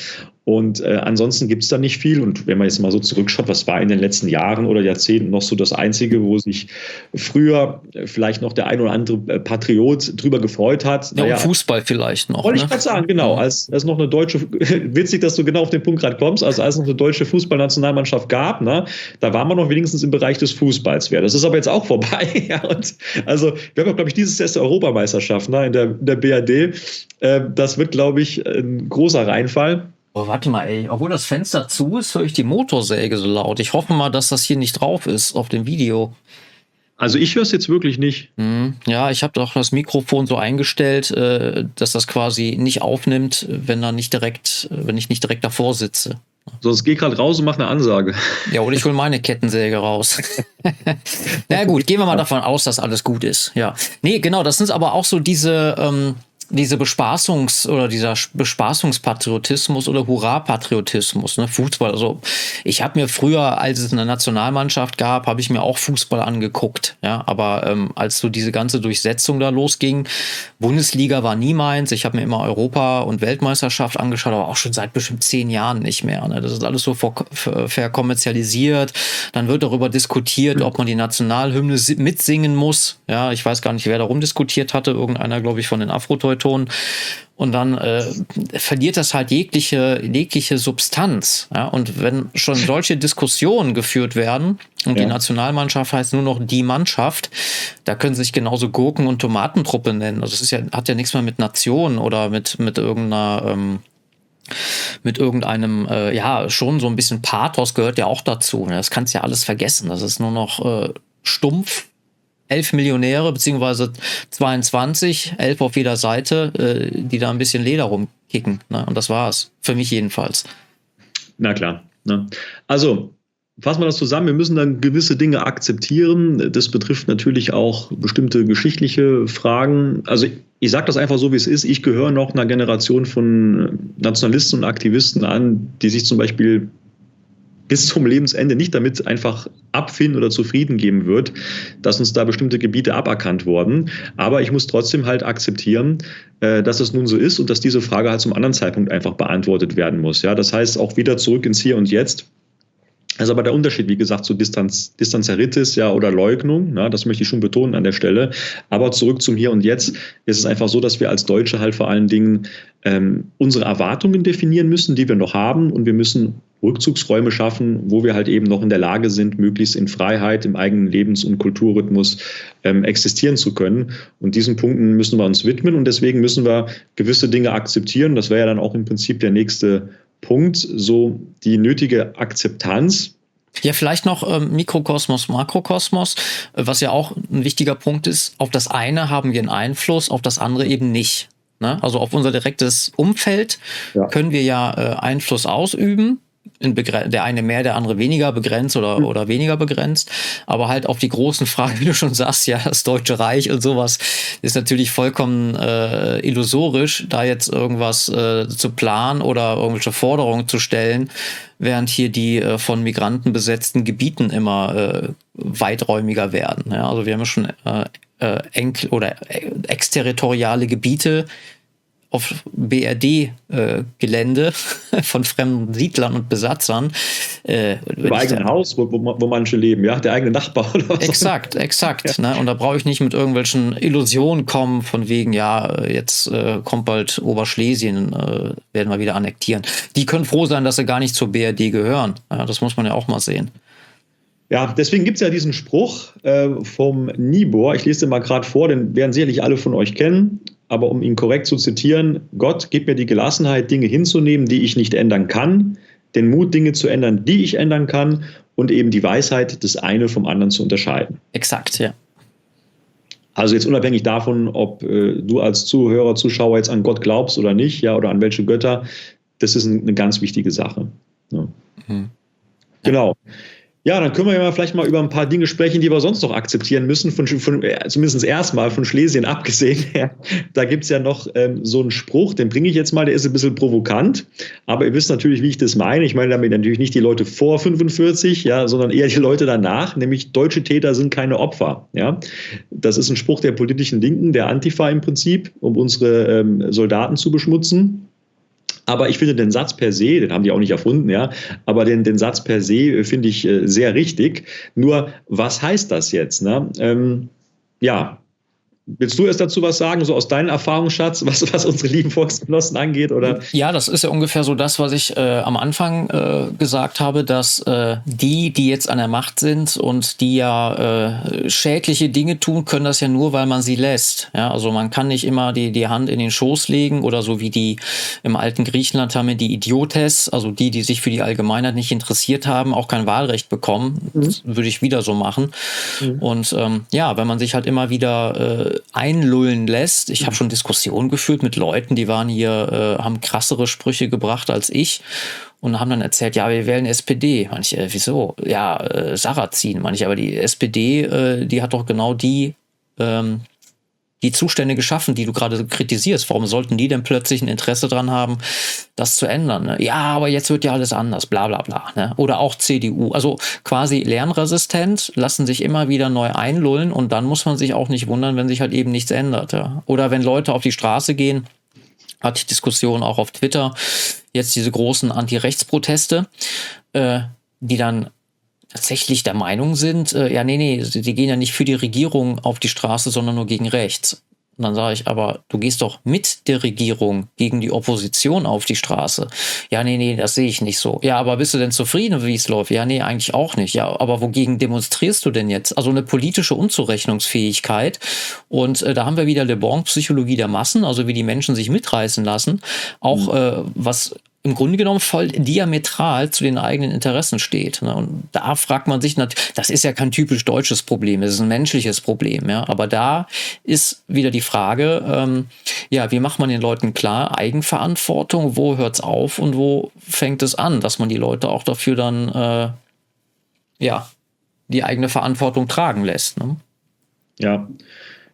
Und äh, ansonsten gibt es da nicht viel. Und wenn man jetzt mal so zurückschaut, was war in den letzten Jahren oder Jahrzehnten noch so das Einzige, wo sich früher vielleicht noch der ein oder andere äh, Patriot drüber gefreut hat? Ja, naja, Fußball vielleicht noch. Wollte ne? ich gerade sagen, genau. Als, als noch eine deutsche, witzig, dass du genau auf den Punkt gerade kommst, also als es noch eine deutsche Fußballnationalmannschaft gab, ne, da war man noch wenigstens im Bereich des Fußballs wer. Das ist aber jetzt auch vorbei. ja, und also wir haben, glaube ich, dieses erste Europameisterschaft ne, in, der, in der BRD. Äh, das wird, glaube ich, ein großer Reinfall. Oh, warte mal, ey. Obwohl das Fenster zu ist, höre ich die Motorsäge so laut. Ich hoffe mal, dass das hier nicht drauf ist auf dem Video. Also ich höre es jetzt wirklich nicht. Hm, ja, ich habe doch das Mikrofon so eingestellt, äh, dass das quasi nicht aufnimmt, wenn er nicht direkt, wenn ich nicht direkt davor sitze. Sonst geh gerade raus und mach eine Ansage. Ja, oder ich hole meine Kettensäge raus. Na gut, gehen wir mal davon aus, dass alles gut ist. Ja. Nee, genau, das sind aber auch so diese, ähm, diese Bespaßungs- oder dieser Bespaßungspatriotismus oder Hurra-Patriotismus, ne, Fußball. Also ich habe mir früher, als es eine Nationalmannschaft gab, habe ich mir auch Fußball angeguckt. Ja, aber ähm, als so diese ganze Durchsetzung da losging, Bundesliga war nie meins. Ich habe mir immer Europa und Weltmeisterschaft angeschaut, aber auch schon seit bestimmt zehn Jahren nicht mehr. Ne? Das ist alles so verkommerzialisiert. Dann wird darüber diskutiert, ob man die Nationalhymne mitsingen muss. Ja, ich weiß gar nicht, wer darum diskutiert hatte. Irgendeiner, glaube ich, von den Afroteutschen Ton. Und dann äh, verliert das halt jegliche, jegliche Substanz. Ja? Und wenn schon solche Diskussionen geführt werden und ja. die Nationalmannschaft heißt nur noch die Mannschaft, da können sich genauso Gurken- und Tomatentruppe nennen. Also es ist ja, hat ja nichts mehr mit Nation oder mit, mit irgendeiner ähm, mit irgendeinem, äh, ja, schon so ein bisschen Pathos gehört ja auch dazu. Das kannst ja alles vergessen. Das ist nur noch äh, stumpf elf Millionäre, beziehungsweise 22, elf auf jeder Seite, äh, die da ein bisschen Leder rumkicken. Ne? Und das war's. Für mich jedenfalls. Na klar. Ne? Also, fassen wir das zusammen. Wir müssen dann gewisse Dinge akzeptieren. Das betrifft natürlich auch bestimmte geschichtliche Fragen. Also, ich sage das einfach so, wie es ist. Ich gehöre noch einer Generation von Nationalisten und Aktivisten an, die sich zum Beispiel bis zum Lebensende nicht damit einfach abfinden oder zufrieden geben wird, dass uns da bestimmte Gebiete aberkannt wurden. Aber ich muss trotzdem halt akzeptieren, äh, dass es nun so ist und dass diese Frage halt zum anderen Zeitpunkt einfach beantwortet werden muss. Ja, das heißt auch wieder zurück ins Hier und Jetzt. Das ist aber der Unterschied, wie gesagt, zu Distanz, Distanzeritis ja, oder Leugnung. Na, das möchte ich schon betonen an der Stelle. Aber zurück zum Hier und Jetzt ist es einfach so, dass wir als Deutsche halt vor allen Dingen ähm, unsere Erwartungen definieren müssen, die wir noch haben. Und wir müssen Rückzugsräume schaffen, wo wir halt eben noch in der Lage sind, möglichst in Freiheit im eigenen Lebens- und Kulturrhythmus ähm, existieren zu können. Und diesen Punkten müssen wir uns widmen und deswegen müssen wir gewisse Dinge akzeptieren. Das wäre ja dann auch im Prinzip der nächste Punkt, so die nötige Akzeptanz. Ja, vielleicht noch ähm, Mikrokosmos, Makrokosmos, äh, was ja auch ein wichtiger Punkt ist. Auf das eine haben wir einen Einfluss, auf das andere eben nicht. Ne? Also auf unser direktes Umfeld ja. können wir ja äh, Einfluss ausüben der eine mehr, der andere weniger begrenzt oder, mhm. oder weniger begrenzt. Aber halt auf die großen Fragen, wie du schon sagst, ja, das Deutsche Reich und sowas ist natürlich vollkommen äh, illusorisch, da jetzt irgendwas äh, zu planen oder irgendwelche Forderungen zu stellen, während hier die äh, von Migranten besetzten Gebieten immer äh, weiträumiger werden. Ja, also wir haben ja schon äh, äh, enkel oder äh, exterritoriale Gebiete, auf BRD-Gelände äh, von fremden Siedlern und Besatzern. Äh, Im eigenen Haus, wo, wo, manche leben, ja, der eigene Nachbar oder was? Exakt, exakt. Ja. Ne? Und da brauche ich nicht mit irgendwelchen Illusionen kommen, von wegen, ja, jetzt äh, kommt bald Oberschlesien, äh, werden wir wieder annektieren. Die können froh sein, dass sie gar nicht zur BRD gehören. Ja, das muss man ja auch mal sehen. Ja, deswegen gibt es ja diesen Spruch äh, vom Nibor. Ich lese den mal gerade vor, den werden sicherlich alle von euch kennen. Aber um ihn korrekt zu zitieren, Gott, gib mir die Gelassenheit, Dinge hinzunehmen, die ich nicht ändern kann, den Mut, Dinge zu ändern, die ich ändern kann und eben die Weisheit, das eine vom anderen zu unterscheiden. Exakt, ja. Also jetzt unabhängig davon, ob äh, du als Zuhörer, Zuschauer jetzt an Gott glaubst oder nicht, ja, oder an welche Götter, das ist eine ganz wichtige Sache. Ja. Mhm. Genau. Ja, dann können wir ja vielleicht mal über ein paar Dinge sprechen, die wir sonst noch akzeptieren müssen, von, von äh, zumindest erstmal von Schlesien abgesehen. da gibt es ja noch ähm, so einen Spruch, den bringe ich jetzt mal, der ist ein bisschen provokant, aber ihr wisst natürlich, wie ich das meine. Ich meine damit natürlich nicht die Leute vor 45, ja, sondern eher die Leute danach, nämlich deutsche Täter sind keine Opfer. Ja? Das ist ein Spruch der politischen Linken, der Antifa im Prinzip, um unsere ähm, Soldaten zu beschmutzen. Aber ich finde den Satz per se, den haben die auch nicht erfunden, ja, aber den, den Satz per se äh, finde ich äh, sehr richtig. Nur, was heißt das jetzt? Ne? Ähm, ja, Willst du erst dazu was sagen, so aus deinem Erfahrungsschatz, was, was unsere lieben Volksgenossen angeht? Oder? Ja, das ist ja ungefähr so das, was ich äh, am Anfang äh, gesagt habe, dass äh, die, die jetzt an der Macht sind und die ja äh, schädliche Dinge tun, können das ja nur, weil man sie lässt. Ja, also man kann nicht immer die, die Hand in den Schoß legen oder so wie die im alten Griechenland haben wir die Idiotes, also die, die sich für die Allgemeinheit nicht interessiert haben, auch kein Wahlrecht bekommen. Mhm. Das würde ich wieder so machen. Mhm. Und ähm, ja, wenn man sich halt immer wieder äh, einlullen lässt. Ich habe mhm. schon Diskussionen geführt mit Leuten, die waren hier, äh, haben krassere Sprüche gebracht als ich und haben dann erzählt, ja, wir wählen SPD. Manche, äh, wieso? Ja, äh, Sarrazin, manche, aber die SPD, äh, die hat doch genau die ähm, die Zustände geschaffen, die du gerade kritisierst. Warum sollten die denn plötzlich ein Interesse dran haben, das zu ändern? Ne? Ja, aber jetzt wird ja alles anders, bla bla bla. Ne? Oder auch CDU. Also quasi lernresistent, lassen sich immer wieder neu einlullen und dann muss man sich auch nicht wundern, wenn sich halt eben nichts ändert. Ja? Oder wenn Leute auf die Straße gehen, hatte ich Diskussionen auch auf Twitter, jetzt diese großen Anti-Rechts-Proteste, äh, die dann tatsächlich der Meinung sind, äh, ja, nee, nee, die gehen ja nicht für die Regierung auf die Straße, sondern nur gegen rechts. Und dann sage ich, aber du gehst doch mit der Regierung gegen die Opposition auf die Straße. Ja, nee, nee, das sehe ich nicht so. Ja, aber bist du denn zufrieden, wie es läuft? Ja, nee, eigentlich auch nicht. Ja, aber wogegen demonstrierst du denn jetzt? Also eine politische Unzurechnungsfähigkeit. Und äh, da haben wir wieder Le Bon-Psychologie der Massen, also wie die Menschen sich mitreißen lassen. Auch mhm. äh, was im Grunde genommen voll diametral zu den eigenen Interessen steht. Ne? Und da fragt man sich das ist ja kein typisch deutsches Problem, es ist ein menschliches Problem. Ja? Aber da ist wieder die Frage, ähm, ja, wie macht man den Leuten klar, Eigenverantwortung, wo hört es auf und wo fängt es an, dass man die Leute auch dafür dann, äh, ja, die eigene Verantwortung tragen lässt. Ne? Ja,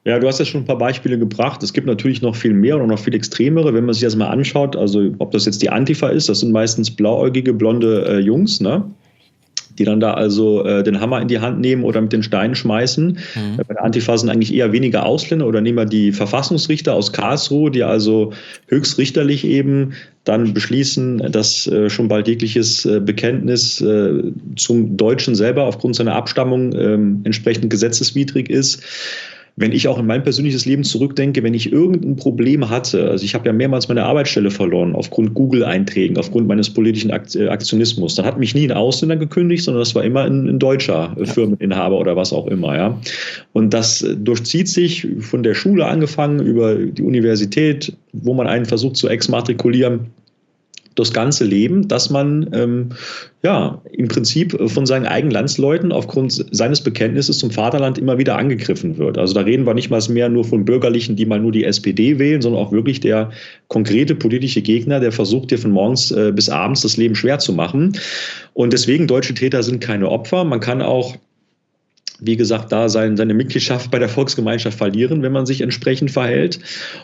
ja, du hast ja schon ein paar Beispiele gebracht. Es gibt natürlich noch viel mehr und noch viel extremere, wenn man sich das mal anschaut. Also ob das jetzt die Antifa ist, das sind meistens blauäugige, blonde äh, Jungs, ne? die dann da also äh, den Hammer in die Hand nehmen oder mit den Steinen schmeißen. Mhm. Bei der Antifa sind eigentlich eher weniger Ausländer oder nehmen wir die Verfassungsrichter aus Karlsruhe, die also höchstrichterlich eben dann beschließen, dass äh, schon bald jegliches äh, Bekenntnis äh, zum Deutschen selber aufgrund seiner Abstammung ähm, entsprechend gesetzeswidrig ist wenn ich auch in mein persönliches Leben zurückdenke, wenn ich irgendein Problem hatte, also ich habe ja mehrmals meine Arbeitsstelle verloren aufgrund Google-Einträgen, aufgrund meines politischen äh, Aktionismus, dann hat mich nie ein Ausländer gekündigt, sondern das war immer ein, ein deutscher ja. Firmeninhaber oder was auch immer. Ja. Und das durchzieht sich von der Schule angefangen über die Universität, wo man einen versucht zu exmatrikulieren das ganze Leben, dass man ähm, ja im Prinzip von seinen eigenen Landsleuten aufgrund seines Bekenntnisses zum Vaterland immer wieder angegriffen wird. Also da reden wir nicht mal mehr nur von Bürgerlichen, die mal nur die SPD wählen, sondern auch wirklich der konkrete politische Gegner, der versucht dir von morgens äh, bis abends das Leben schwer zu machen. Und deswegen deutsche Täter sind keine Opfer. Man kann auch wie gesagt, da sein, seine Mitgliedschaft bei der Volksgemeinschaft verlieren, wenn man sich entsprechend verhält.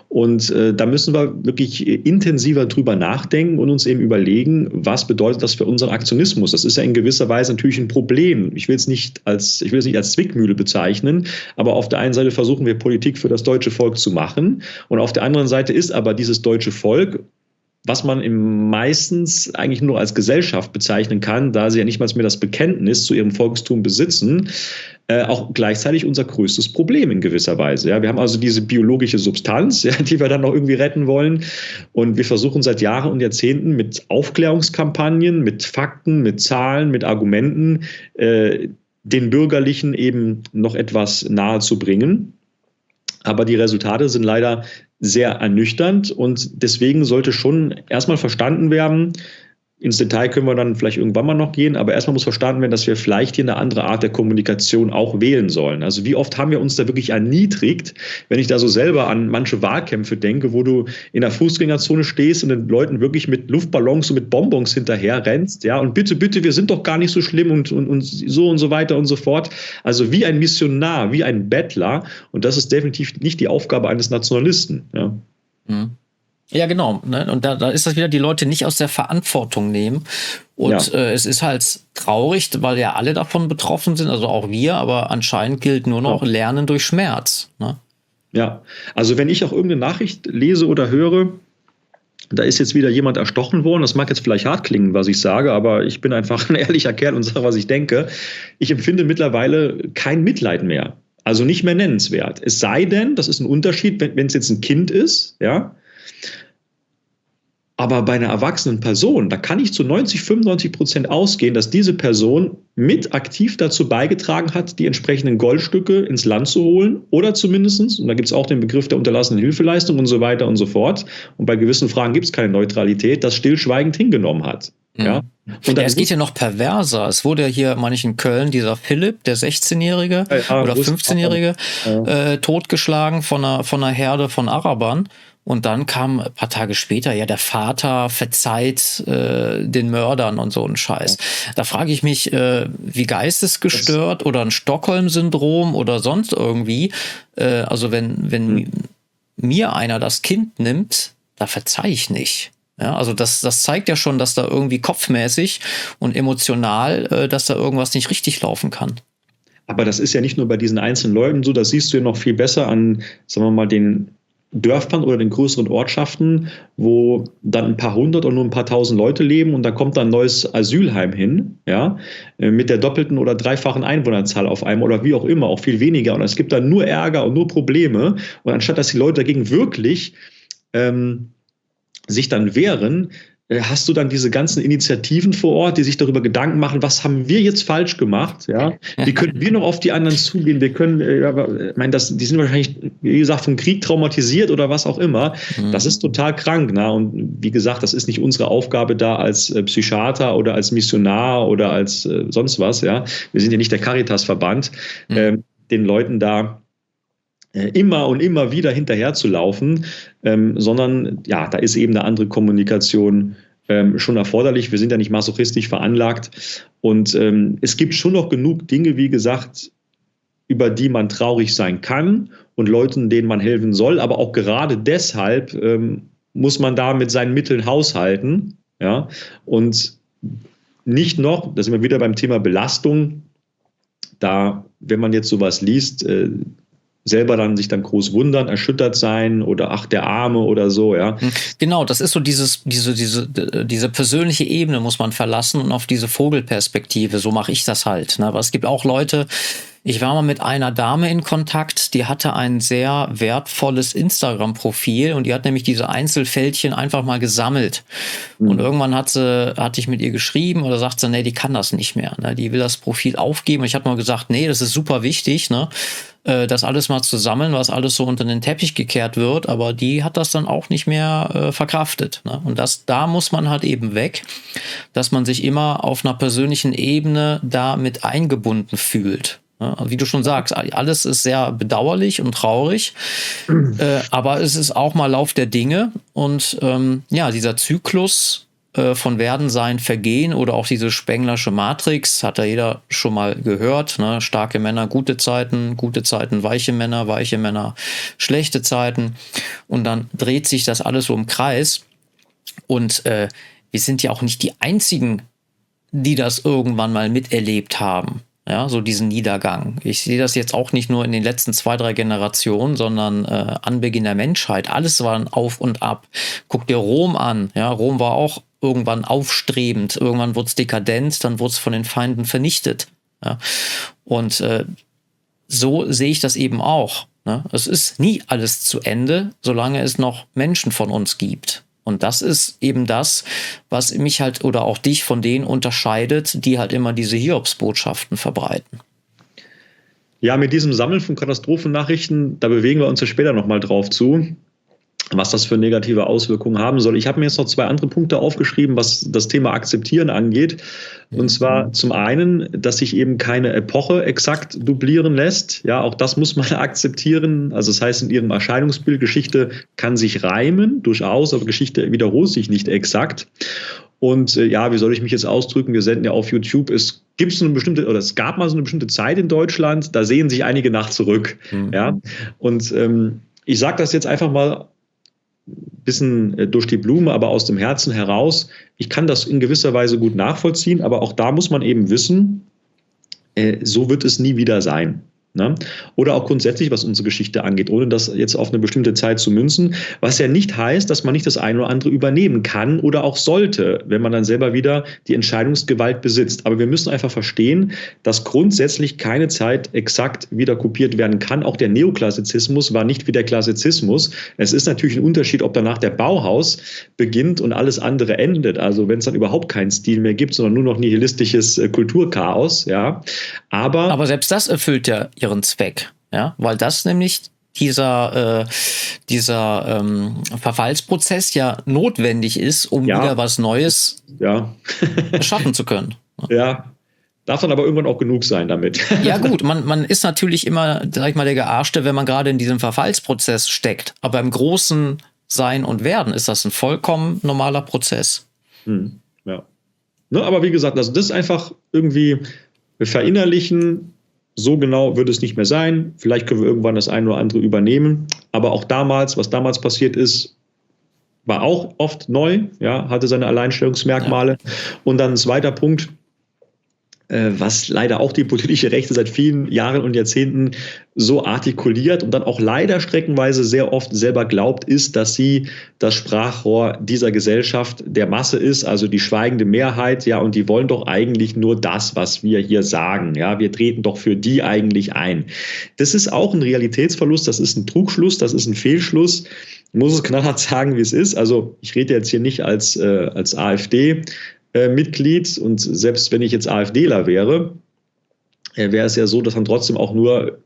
Und äh, da müssen wir wirklich intensiver drüber nachdenken und uns eben überlegen, was bedeutet das für unseren Aktionismus? Das ist ja in gewisser Weise natürlich ein Problem. Ich will es nicht als, ich will es nicht als Zwickmühle bezeichnen, aber auf der einen Seite versuchen wir Politik für das deutsche Volk zu machen und auf der anderen Seite ist aber dieses deutsche Volk was man im meistens eigentlich nur als Gesellschaft bezeichnen kann, da sie ja nicht mal mehr das Bekenntnis zu ihrem Volkstum besitzen, äh, auch gleichzeitig unser größtes Problem in gewisser Weise. Ja. Wir haben also diese biologische Substanz, ja, die wir dann noch irgendwie retten wollen. Und wir versuchen seit Jahren und Jahrzehnten mit Aufklärungskampagnen, mit Fakten, mit Zahlen, mit Argumenten äh, den Bürgerlichen eben noch etwas nahe zu bringen. Aber die Resultate sind leider sehr ernüchternd und deswegen sollte schon erstmal verstanden werden, ins Detail können wir dann vielleicht irgendwann mal noch gehen, aber erstmal muss verstanden werden, dass wir vielleicht hier eine andere Art der Kommunikation auch wählen sollen. Also wie oft haben wir uns da wirklich erniedrigt, wenn ich da so selber an manche Wahlkämpfe denke, wo du in der Fußgängerzone stehst und den Leuten wirklich mit Luftballons und mit Bonbons hinterher rennst, ja, und bitte, bitte, wir sind doch gar nicht so schlimm und, und, und so und so weiter und so fort. Also wie ein Missionar, wie ein Bettler und das ist definitiv nicht die Aufgabe eines Nationalisten, ja. Mhm. Ja, genau. Ne? Und da, da ist das wieder, die Leute nicht aus der Verantwortung nehmen. Und ja. äh, es ist halt traurig, weil ja alle davon betroffen sind, also auch wir, aber anscheinend gilt nur noch Lernen durch Schmerz. Ne? Ja, also wenn ich auch irgendeine Nachricht lese oder höre, da ist jetzt wieder jemand erstochen worden. Das mag jetzt vielleicht hart klingen, was ich sage, aber ich bin einfach ein ehrlicher Kerl und sage, was ich denke. Ich empfinde mittlerweile kein Mitleid mehr. Also nicht mehr nennenswert. Es sei denn, das ist ein Unterschied, wenn es jetzt ein Kind ist, ja, aber bei einer erwachsenen Person, da kann ich zu 90, 95 Prozent ausgehen, dass diese Person mit aktiv dazu beigetragen hat, die entsprechenden Goldstücke ins Land zu holen oder zumindestens und da gibt es auch den Begriff der unterlassenen Hilfeleistung und so weiter und so fort. Und bei gewissen Fragen gibt es keine Neutralität, das stillschweigend hingenommen hat. Mhm. Ja. Und ja, es geht ja noch perverser. Es wurde ja hier, meine ich, in Köln, dieser Philipp, der 16-Jährige ja, oder 15-Jährige, ja. äh, totgeschlagen von einer, von einer Herde von Arabern. Und dann kam ein paar Tage später, ja, der Vater verzeiht äh, den Mördern und so ein Scheiß. Da frage ich mich, äh, wie geistesgestört das oder ein Stockholm-Syndrom oder sonst irgendwie. Äh, also wenn, wenn hm. mir einer das Kind nimmt, da verzeih ich nicht. Ja, also das, das zeigt ja schon, dass da irgendwie kopfmäßig und emotional, äh, dass da irgendwas nicht richtig laufen kann. Aber das ist ja nicht nur bei diesen einzelnen Leuten so, das siehst du ja noch viel besser an, sagen wir mal, den Dörfern oder den größeren Ortschaften, wo dann ein paar hundert oder nur ein paar tausend Leute leben und da kommt dann ein neues Asylheim hin, ja, äh, mit der doppelten oder dreifachen Einwohnerzahl auf einmal oder wie auch immer, auch viel weniger. Und es gibt dann nur Ärger und nur Probleme. Und anstatt dass die Leute dagegen wirklich ähm, sich dann wehren, hast du dann diese ganzen Initiativen vor Ort, die sich darüber Gedanken machen, was haben wir jetzt falsch gemacht? Ja, wie können wir noch auf die anderen zugehen? Wir können, äh, ich meine, das, die sind wahrscheinlich, wie gesagt, vom Krieg traumatisiert oder was auch immer. Mhm. Das ist total krank. Na? Und wie gesagt, das ist nicht unsere Aufgabe da als äh, Psychiater oder als Missionar oder als äh, sonst was. Ja, wir sind ja nicht der Caritas-Verband, mhm. ähm, den Leuten da äh, immer und immer wieder hinterher zu laufen, ähm, sondern ja, da ist eben eine andere Kommunikation ähm, schon erforderlich. Wir sind ja nicht masochistisch veranlagt. Und ähm, es gibt schon noch genug Dinge, wie gesagt, über die man traurig sein kann und Leuten, denen man helfen soll, aber auch gerade deshalb ähm, muss man da mit seinen Mitteln haushalten, ja, und nicht noch, da sind wir wieder beim Thema Belastung, da, wenn man jetzt sowas liest, äh, selber dann sich dann groß wundern, erschüttert sein oder ach der Arme oder so, ja. Hm. Genau, das ist so dieses, diese, diese, diese persönliche Ebene muss man verlassen und auf diese Vogelperspektive. So mache ich das halt. Ne? Aber es gibt auch Leute, ich war mal mit einer Dame in Kontakt, die hatte ein sehr wertvolles Instagram-Profil und die hat nämlich diese Einzelfältchen einfach mal gesammelt. Mhm. Und irgendwann hat sie, hatte ich mit ihr geschrieben oder sagt sie, nee, die kann das nicht mehr. Ne? Die will das Profil aufgeben. Und ich hatte mal gesagt, nee, das ist super wichtig, ne? Äh, das alles mal zu sammeln, was alles so unter den Teppich gekehrt wird, aber die hat das dann auch nicht mehr äh, verkraftet. Ne? Und das, da muss man halt eben weg, dass man sich immer auf einer persönlichen Ebene da mit eingebunden fühlt. Wie du schon sagst, alles ist sehr bedauerlich und traurig, äh, aber es ist auch mal Lauf der Dinge und ähm, ja, dieser Zyklus äh, von Werdensein vergehen oder auch diese Spenglersche Matrix, hat da jeder schon mal gehört. Ne? Starke Männer, gute Zeiten, gute Zeiten, weiche Männer, weiche Männer, schlechte Zeiten. Und dann dreht sich das alles so im Kreis. Und äh, wir sind ja auch nicht die Einzigen, die das irgendwann mal miterlebt haben. Ja, so diesen Niedergang. Ich sehe das jetzt auch nicht nur in den letzten zwei, drei Generationen, sondern äh, Anbeginn der Menschheit. Alles war ein Auf und Ab. Guck dir Rom an. Ja, Rom war auch irgendwann aufstrebend. Irgendwann wurde es dekadent, dann wurde es von den Feinden vernichtet. Ja. Und äh, so sehe ich das eben auch. Ne? Es ist nie alles zu Ende, solange es noch Menschen von uns gibt. Und das ist eben das, was mich halt oder auch dich von denen unterscheidet, die halt immer diese Hiobsbotschaften verbreiten. Ja, mit diesem Sammeln von Katastrophennachrichten, da bewegen wir uns ja später nochmal drauf zu was das für negative Auswirkungen haben soll. Ich habe mir jetzt noch zwei andere Punkte aufgeschrieben, was das Thema Akzeptieren angeht. Und zwar zum einen, dass sich eben keine Epoche exakt dublieren lässt. Ja, auch das muss man akzeptieren. Also das heißt, in ihrem Erscheinungsbild, Geschichte kann sich reimen, durchaus, aber Geschichte wiederholt sich nicht exakt. Und äh, ja, wie soll ich mich jetzt ausdrücken? Wir senden ja auf YouTube. Es gibt so eine bestimmte, oder es gab mal so eine bestimmte Zeit in Deutschland, da sehen sich einige nach zurück. Mhm. Ja. Und ähm, ich sage das jetzt einfach mal bisschen äh, durch die Blume, aber aus dem Herzen heraus. Ich kann das in gewisser Weise gut nachvollziehen, aber auch da muss man eben wissen, äh, so wird es nie wieder sein. Ne? Oder auch grundsätzlich, was unsere Geschichte angeht, ohne das jetzt auf eine bestimmte Zeit zu münzen, was ja nicht heißt, dass man nicht das eine oder andere übernehmen kann oder auch sollte, wenn man dann selber wieder die Entscheidungsgewalt besitzt. Aber wir müssen einfach verstehen, dass grundsätzlich keine Zeit exakt wieder kopiert werden kann. Auch der Neoklassizismus war nicht wie der Klassizismus. Es ist natürlich ein Unterschied, ob danach der Bauhaus beginnt und alles andere endet. Also wenn es dann überhaupt keinen Stil mehr gibt, sondern nur noch nihilistisches äh, Kulturchaos, ja. Aber, Aber selbst das erfüllt ja ihren Zweck. Ja, weil das nämlich dieser, äh, dieser ähm, Verfallsprozess ja notwendig ist, um ja. wieder was Neues ja. schaffen zu können. Ja, Darf dann aber irgendwann auch genug sein damit. Ja, gut, man, man ist natürlich immer, sag ich mal, der Gearschte, wenn man gerade in diesem Verfallsprozess steckt. Aber im großen Sein und Werden ist das ein vollkommen normaler Prozess. Hm, ja. Ne, aber wie gesagt, also das ist einfach irgendwie verinnerlichen, so genau wird es nicht mehr sein. Vielleicht können wir irgendwann das eine oder andere übernehmen. Aber auch damals, was damals passiert ist, war auch oft neu, ja, hatte seine Alleinstellungsmerkmale. Ja. Und dann ein zweiter Punkt, was leider auch die politische Rechte seit vielen Jahren und Jahrzehnten so artikuliert und dann auch leider streckenweise sehr oft selber glaubt, ist, dass sie das Sprachrohr dieser Gesellschaft der Masse ist, also die schweigende Mehrheit, ja, und die wollen doch eigentlich nur das, was wir hier sagen, ja, wir treten doch für die eigentlich ein. Das ist auch ein Realitätsverlust, das ist ein Trugschluss, das ist ein Fehlschluss. Ich muss es knallhart sagen, wie es ist. Also ich rede jetzt hier nicht als, äh, als AfD, äh, Mitglied und selbst wenn ich jetzt AfDler wäre, äh, wäre es ja so, dass dann trotzdem auch nur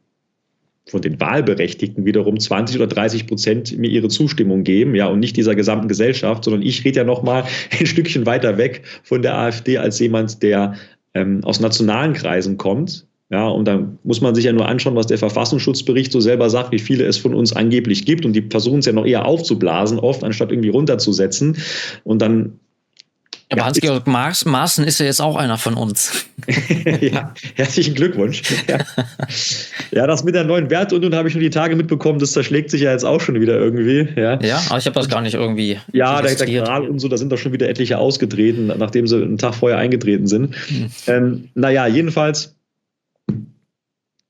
von den Wahlberechtigten wiederum 20 oder 30 Prozent mir ihre Zustimmung geben, ja, und nicht dieser gesamten Gesellschaft, sondern ich rede ja noch mal ein Stückchen weiter weg von der AfD als jemand, der ähm, aus nationalen Kreisen kommt. Ja, und dann muss man sich ja nur anschauen, was der Verfassungsschutzbericht so selber sagt, wie viele es von uns angeblich gibt. Und die versuchen es ja noch eher aufzublasen, oft anstatt irgendwie runterzusetzen. Und dann aber ja, Hans-Georg Maaßen ist ja jetzt auch einer von uns. ja, herzlichen Glückwunsch. Ja. ja, das mit der neuen Wertunion habe ich nur die Tage mitbekommen, das zerschlägt sich ja jetzt auch schon wieder irgendwie. Ja, ja aber ich habe das gar nicht irgendwie. Ja, der, der Kral und so, da sind doch schon wieder etliche ausgetreten, nachdem sie einen Tag vorher eingetreten sind. Hm. Ähm, naja, jedenfalls,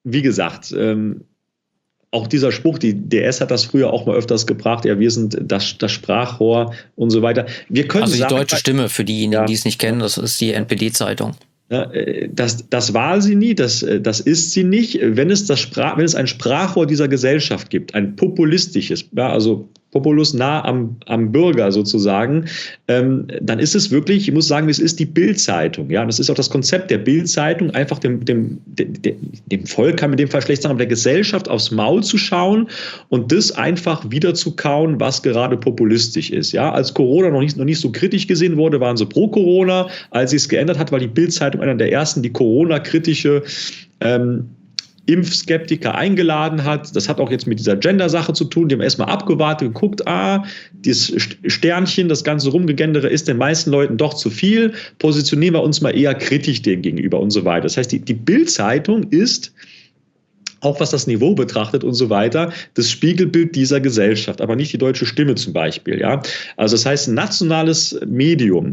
wie gesagt, ähm, auch dieser Spruch, die DS hat das früher auch mal öfters gebracht, ja, wir sind das, das Sprachrohr und so weiter. Wir können also die sagen, deutsche Stimme, für diejenigen, ja. die es nicht kennen, das ist die NPD-Zeitung. Ja, äh, das, das war sie nie, das, äh, das ist sie nicht. Wenn es, das Sprach, wenn es ein Sprachrohr dieser Gesellschaft gibt, ein populistisches, ja, also Populus nah am, am Bürger sozusagen, ähm, dann ist es wirklich, ich muss sagen, es ist die Bildzeitung. Ja, das ist auch das Konzept der Bildzeitung, einfach dem, dem, dem, dem Volk kann mit dem Fall schlecht sagen, aber der Gesellschaft aufs Maul zu schauen und das einfach wieder zu kauen, was gerade populistisch ist. Ja, als Corona noch nicht, noch nicht so kritisch gesehen wurde, waren sie pro Corona. Als sie es geändert hat, war die Bildzeitung einer der ersten, die Corona-kritische ähm, Impfskeptiker eingeladen hat. Das hat auch jetzt mit dieser Gender-Sache zu tun. Die haben erstmal abgewartet, geguckt, ah, dieses Sternchen, das ganze Rumgegendere ist den meisten Leuten doch zu viel. Positionieren wir uns mal eher kritisch dem gegenüber und so weiter. Das heißt, die, die Bild-Zeitung ist auch was das Niveau betrachtet und so weiter, das Spiegelbild dieser Gesellschaft, aber nicht die deutsche Stimme zum Beispiel. Ja? Also das heißt, ein nationales Medium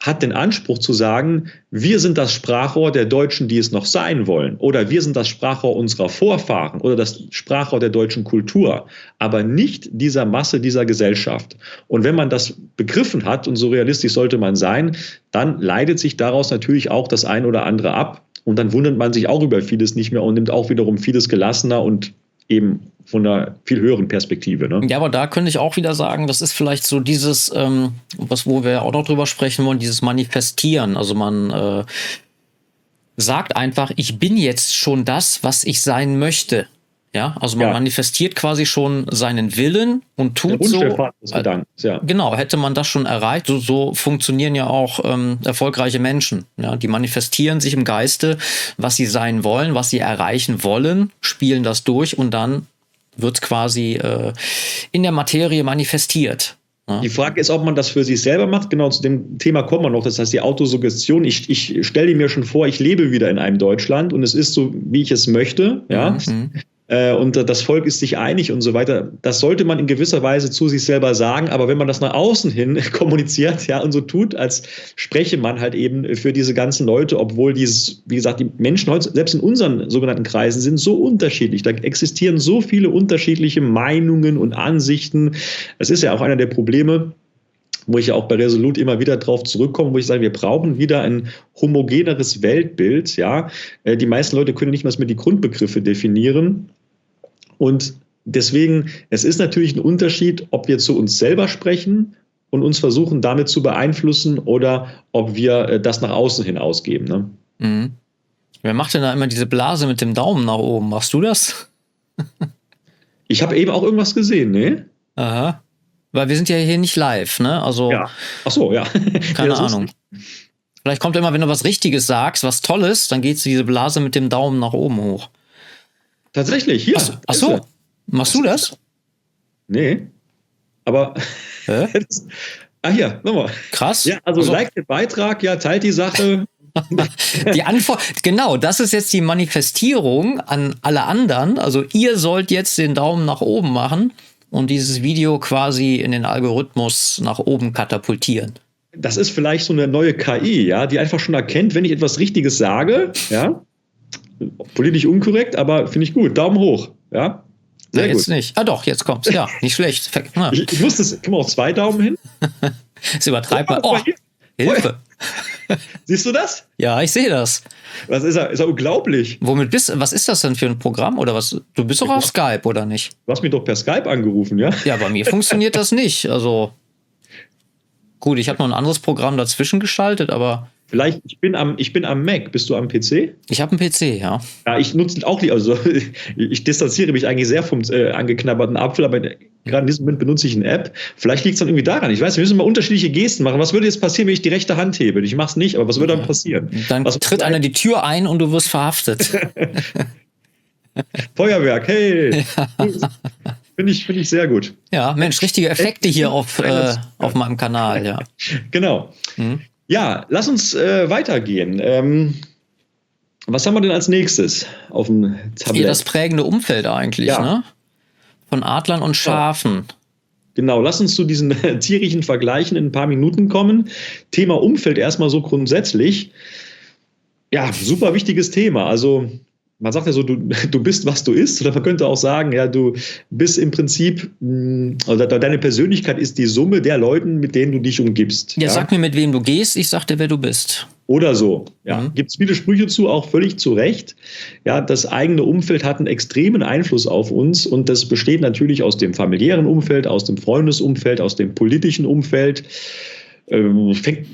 hat den Anspruch zu sagen, wir sind das Sprachrohr der Deutschen, die es noch sein wollen, oder wir sind das Sprachrohr unserer Vorfahren oder das Sprachrohr der deutschen Kultur, aber nicht dieser Masse dieser Gesellschaft. Und wenn man das begriffen hat, und so realistisch sollte man sein, dann leidet sich daraus natürlich auch das ein oder andere ab. Und dann wundert man sich auch über vieles nicht mehr und nimmt auch wiederum vieles gelassener und eben von einer viel höheren Perspektive. Ne? Ja, aber da könnte ich auch wieder sagen, das ist vielleicht so dieses, ähm, was wo wir auch noch drüber sprechen wollen, dieses Manifestieren. Also man äh, sagt einfach, ich bin jetzt schon das, was ich sein möchte. Ja, also man ja. manifestiert quasi schon seinen Willen und tut so. Äh, ja. Genau, hätte man das schon erreicht. So, so funktionieren ja auch ähm, erfolgreiche Menschen. Ja, die manifestieren sich im Geiste, was sie sein wollen, was sie erreichen wollen, spielen das durch und dann wird quasi äh, in der Materie manifestiert. Ja. Die Frage ist, ob man das für sich selber macht. Genau zu dem Thema kommen wir noch. Das heißt, die Autosuggestion. Ich, ich stelle mir schon vor, ich lebe wieder in einem Deutschland und es ist so, wie ich es möchte. Ja. Mhm. Äh, und das Volk ist sich einig und so weiter. Das sollte man in gewisser Weise zu sich selber sagen, aber wenn man das nach außen hin kommuniziert, ja, und so tut, als spreche man halt eben für diese ganzen Leute, obwohl dieses, wie gesagt, die Menschen heute, selbst in unseren sogenannten Kreisen, sind so unterschiedlich. Da existieren so viele unterschiedliche Meinungen und Ansichten. Das ist ja auch einer der Probleme, wo ich ja auch bei Resolut immer wieder drauf zurückkomme, wo ich sage, wir brauchen wieder ein homogeneres Weltbild. Ja, äh, die meisten Leute können nicht mal mehr die Grundbegriffe definieren. Und deswegen, es ist natürlich ein Unterschied, ob wir zu uns selber sprechen und uns versuchen, damit zu beeinflussen oder ob wir äh, das nach außen hin ausgeben. Ne? Mhm. Wer macht denn da immer diese Blase mit dem Daumen nach oben? Machst du das? ich habe eben auch irgendwas gesehen, ne? Aha. Weil wir sind ja hier nicht live, ne? Also. Ja. Ach so, ja. Keine ja, Ahnung. Vielleicht kommt immer, wenn du was Richtiges sagst, was Tolles, dann geht diese Blase mit dem Daumen nach oben hoch. Tatsächlich, hier. Ach, ach so, machst du das? Nee. Aber. Hä? ah, hier, nochmal. Krass. Ja, also, also like den Beitrag, ja, teilt die Sache. die Antwort, genau, das ist jetzt die Manifestierung an alle anderen. Also, ihr sollt jetzt den Daumen nach oben machen und dieses Video quasi in den Algorithmus nach oben katapultieren. Das ist vielleicht so eine neue KI, ja, die einfach schon erkennt, wenn ich etwas Richtiges sage, ja, politisch unkorrekt, aber finde ich gut. Daumen hoch, ja. Sehr ja, jetzt gut. nicht. Ah doch, jetzt kommt's. Ja, nicht schlecht. Ja. Ich, ich muss das, kann man auch zwei Daumen hin? das übertreibt man. Oh, Hilfe. Siehst du das? Ja, ich sehe das. Was ist er? Ist er unglaublich? Womit bist Was ist das denn für ein Programm oder was? Du bist doch auf Skype oder nicht? Du hast mich doch per Skype angerufen, ja? Ja, bei mir funktioniert das nicht. Also gut, ich habe noch ein anderes Programm dazwischen geschaltet, aber Vielleicht, ich bin am, ich bin am Mac. Bist du am PC? Ich habe einen PC, ja. Ja, ich nutze auch die, also ich distanziere mich eigentlich sehr vom äh, angeknabberten Apfel, aber gerade in diesem Moment benutze ich eine App. Vielleicht liegt es dann irgendwie daran. Ich weiß, wir müssen mal unterschiedliche Gesten machen. Was würde jetzt passieren, wenn ich die rechte Hand hebe? Ich mache es nicht, aber was würde dann passieren? Dann was tritt einer die Tür ein und du wirst verhaftet. Feuerwerk, hey! Ja. Finde ich, find ich sehr gut. Ja, Mensch, richtige Effekte hier auf, äh, auf meinem Kanal, ja. Genau. Mhm. Ja, lass uns äh, weitergehen. Ähm, was haben wir denn als nächstes auf dem Tablet? Das prägende Umfeld eigentlich, ja. ne? Von Adlern und Schafen. Genau, lass uns zu diesen tierischen Vergleichen in ein paar Minuten kommen. Thema Umfeld erstmal so grundsätzlich. Ja, super wichtiges Thema. Also man sagt ja so, du, du bist, was du isst, oder man könnte auch sagen, ja, du bist im Prinzip, also deine Persönlichkeit ist die Summe der Leuten, mit denen du dich umgibst. Ja, ja? sag mir, mit wem du gehst, ich sag dir, wer du bist. Oder so. Ja, mhm. gibt es viele Sprüche zu, auch völlig zu Recht. Ja, das eigene Umfeld hat einen extremen Einfluss auf uns und das besteht natürlich aus dem familiären Umfeld, aus dem Freundesumfeld, aus dem politischen Umfeld. Ähm, fängt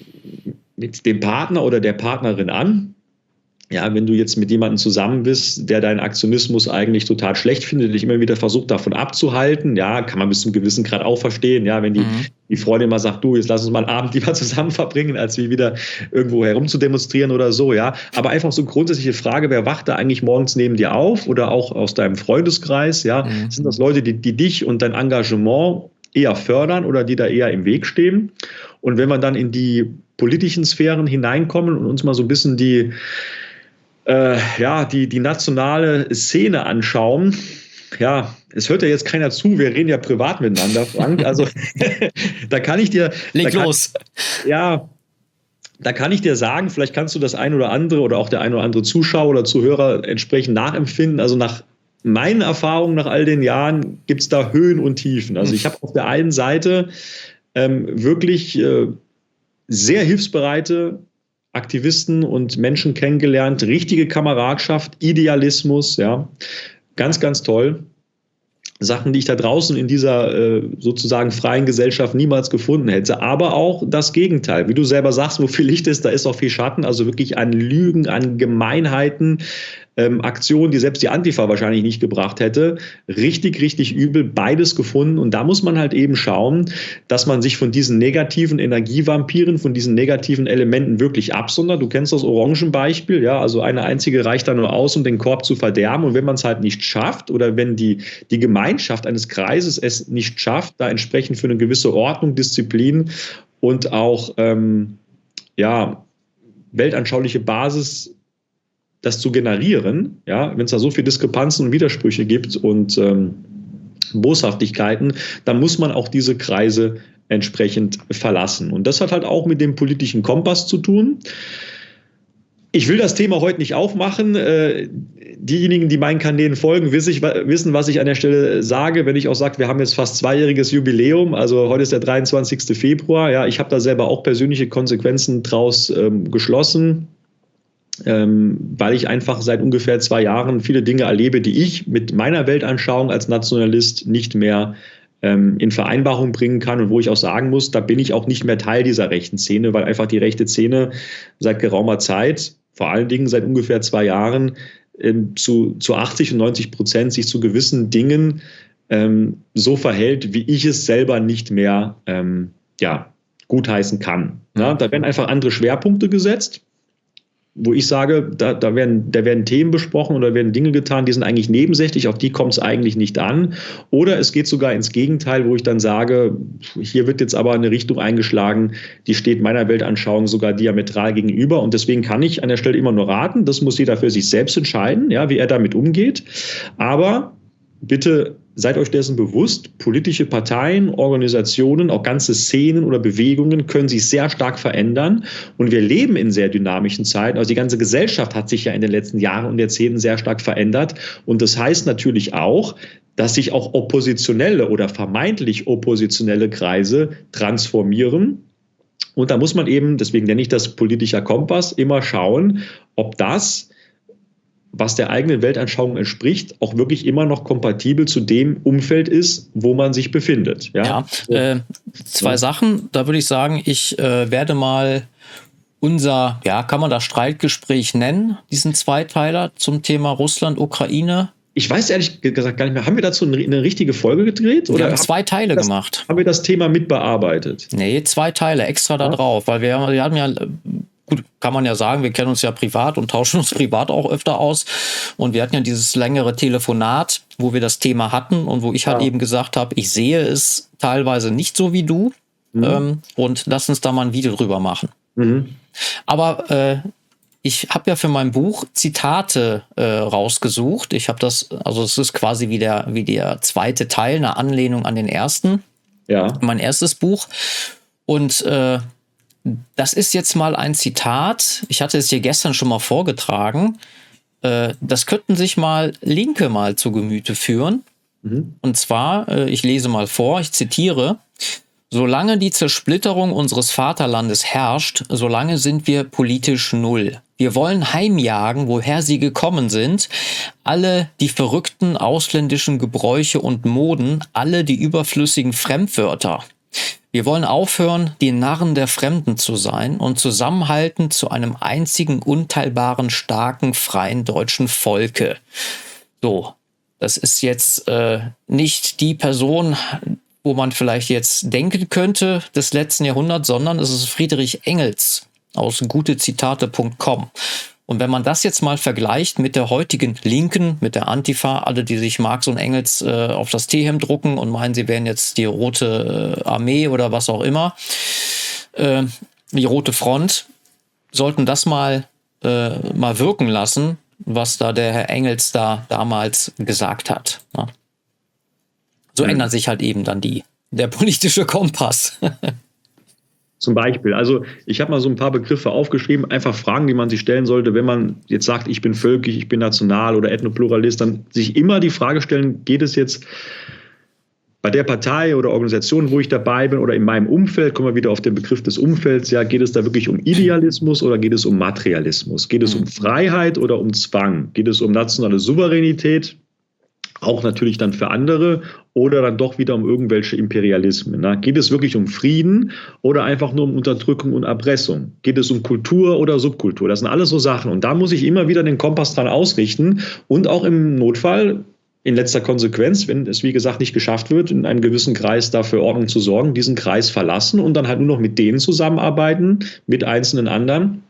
mit dem Partner oder der Partnerin an ja, wenn du jetzt mit jemandem zusammen bist, der deinen Aktionismus eigentlich total schlecht findet, dich immer wieder versucht, davon abzuhalten, ja, kann man bis zum gewissen Grad auch verstehen, ja, wenn die, mhm. die Freundin mal sagt, du, jetzt lass uns mal einen Abend lieber zusammen verbringen, als wie wieder irgendwo herum zu demonstrieren oder so, ja. Aber einfach so grundsätzliche Frage, wer wacht da eigentlich morgens neben dir auf oder auch aus deinem Freundeskreis, ja, mhm. sind das Leute, die, die dich und dein Engagement eher fördern oder die da eher im Weg stehen? Und wenn wir dann in die politischen Sphären hineinkommen und uns mal so ein bisschen die, äh, ja, die, die nationale Szene anschauen, ja, es hört ja jetzt keiner zu, wir reden ja privat miteinander, Frank. Also da kann ich dir. Leg kann, los. Ja, da kann ich dir sagen, vielleicht kannst du das ein oder andere oder auch der ein oder andere Zuschauer oder Zuhörer entsprechend nachempfinden. Also nach meinen Erfahrungen nach all den Jahren gibt es da Höhen und Tiefen. Also ich habe auf der einen Seite ähm, wirklich äh, sehr hilfsbereite Aktivisten und Menschen kennengelernt, richtige Kameradschaft, Idealismus, ja, ganz, ganz toll. Sachen, die ich da draußen in dieser äh, sozusagen freien Gesellschaft niemals gefunden hätte. Aber auch das Gegenteil. Wie du selber sagst, wo viel Licht ist, da ist auch viel Schatten. Also wirklich an Lügen, an Gemeinheiten, ähm, Aktion, die selbst die Antifa wahrscheinlich nicht gebracht hätte. Richtig, richtig übel, beides gefunden. Und da muss man halt eben schauen, dass man sich von diesen negativen Energievampiren, von diesen negativen Elementen wirklich absondert. Du kennst das Orangenbeispiel, ja, also eine einzige reicht da nur aus, um den Korb zu verderben. Und wenn man es halt nicht schafft oder wenn die, die Gemeinschaft eines Kreises es nicht schafft, da entsprechend für eine gewisse Ordnung, Disziplin und auch ähm, ja, weltanschauliche Basis das zu generieren, ja, wenn es da so viele Diskrepanzen und Widersprüche gibt und ähm, Boshaftigkeiten, dann muss man auch diese Kreise entsprechend verlassen. Und das hat halt auch mit dem politischen Kompass zu tun. Ich will das Thema heute nicht aufmachen. Äh, diejenigen, die meinen Kanälen folgen, wissen, was ich an der Stelle sage. Wenn ich auch sage, wir haben jetzt fast zweijähriges Jubiläum, also heute ist der 23. Februar. Ja, ich habe da selber auch persönliche Konsequenzen draus ähm, geschlossen ähm, weil ich einfach seit ungefähr zwei Jahren viele Dinge erlebe, die ich mit meiner Weltanschauung als Nationalist nicht mehr ähm, in Vereinbarung bringen kann und wo ich auch sagen muss, da bin ich auch nicht mehr Teil dieser rechten Szene, weil einfach die rechte Szene seit geraumer Zeit, vor allen Dingen seit ungefähr zwei Jahren, ähm, zu, zu 80 und 90 Prozent sich zu gewissen Dingen ähm, so verhält, wie ich es selber nicht mehr ähm, ja, gutheißen kann. Ja, da werden einfach andere Schwerpunkte gesetzt wo ich sage, da, da, werden, da werden Themen besprochen oder werden Dinge getan, die sind eigentlich nebensächlich, auf die kommt es eigentlich nicht an. Oder es geht sogar ins Gegenteil, wo ich dann sage, hier wird jetzt aber eine Richtung eingeschlagen, die steht meiner Weltanschauung sogar diametral gegenüber. Und deswegen kann ich an der Stelle immer nur raten, das muss jeder für sich selbst entscheiden, ja, wie er damit umgeht. Aber bitte seid euch dessen bewusst, politische Parteien, Organisationen, auch ganze Szenen oder Bewegungen können sich sehr stark verändern. Und wir leben in sehr dynamischen Zeiten. Also die ganze Gesellschaft hat sich ja in den letzten Jahren und Jahrzehnten sehr stark verändert. Und das heißt natürlich auch, dass sich auch oppositionelle oder vermeintlich oppositionelle Kreise transformieren. Und da muss man eben, deswegen nenne ich das politischer Kompass, immer schauen, ob das was der eigenen Weltanschauung entspricht, auch wirklich immer noch kompatibel zu dem Umfeld ist, wo man sich befindet. Ja, ja äh, zwei ja. Sachen. Da würde ich sagen, ich äh, werde mal unser, ja, kann man das Streitgespräch nennen, diesen Zweiteiler zum Thema Russland, Ukraine. Ich weiß ehrlich gesagt gar nicht mehr, haben wir dazu eine, richtige Folge gedreht? Oder wir haben zwei Teile das, gemacht. Haben wir das Thema mitbearbeitet? Nee, zwei Teile extra da drauf, weil wir, wir haben ja gut, kann man ja sagen, wir kennen uns ja privat und tauschen uns privat auch öfter aus. Und wir hatten ja dieses längere Telefonat, wo wir das Thema hatten und wo ich halt ja. eben gesagt habe, ich sehe es teilweise nicht so wie du. Mhm. Ähm, und lass uns da mal ein Video drüber machen. Mhm. Aber äh, ich habe ja für mein Buch Zitate äh, rausgesucht. Ich habe das, also es ist quasi wie der, wie der zweite Teil, eine Anlehnung an den ersten. Ja. Mein erstes Buch. Und äh, das ist jetzt mal ein Zitat. Ich hatte es hier gestern schon mal vorgetragen. Äh, das könnten sich mal Linke mal zu Gemüte führen. Mhm. Und zwar, äh, ich lese mal vor, ich zitiere, Solange die Zersplitterung unseres Vaterlandes herrscht, solange sind wir politisch null. Wir wollen heimjagen, woher sie gekommen sind, alle die verrückten ausländischen Gebräuche und Moden, alle die überflüssigen Fremdwörter. Wir wollen aufhören, die Narren der Fremden zu sein und zusammenhalten zu einem einzigen unteilbaren, starken, freien deutschen Volke. So, das ist jetzt äh, nicht die Person, wo man vielleicht jetzt denken könnte des letzten Jahrhunderts, sondern es ist Friedrich Engels aus gutezitate.com. Und wenn man das jetzt mal vergleicht mit der heutigen Linken, mit der Antifa, alle, die sich Marx und Engels äh, auf das T-Hemd drucken und meinen, sie wären jetzt die Rote äh, Armee oder was auch immer, äh, die Rote Front, sollten das mal, äh, mal wirken lassen, was da der Herr Engels da damals gesagt hat. Ja. So mhm. ändert sich halt eben dann die, der politische Kompass. Zum Beispiel. Also ich habe mal so ein paar Begriffe aufgeschrieben, einfach Fragen, die man sich stellen sollte, wenn man jetzt sagt, ich bin völkisch, ich bin national oder Ethnopluralist, dann sich immer die Frage stellen, geht es jetzt bei der Partei oder Organisation, wo ich dabei bin oder in meinem Umfeld, kommen wir wieder auf den Begriff des Umfelds, ja, geht es da wirklich um Idealismus oder geht es um Materialismus? Geht es um Freiheit oder um Zwang? Geht es um nationale Souveränität auch natürlich dann für andere oder dann doch wieder um irgendwelche Imperialismen. Ne? Geht es wirklich um Frieden oder einfach nur um Unterdrückung und Erpressung? Geht es um Kultur oder Subkultur? Das sind alles so Sachen. Und da muss ich immer wieder den Kompass dran ausrichten und auch im Notfall in letzter Konsequenz, wenn es wie gesagt nicht geschafft wird, in einem gewissen Kreis dafür Ordnung zu sorgen, diesen Kreis verlassen und dann halt nur noch mit denen zusammenarbeiten, mit einzelnen anderen,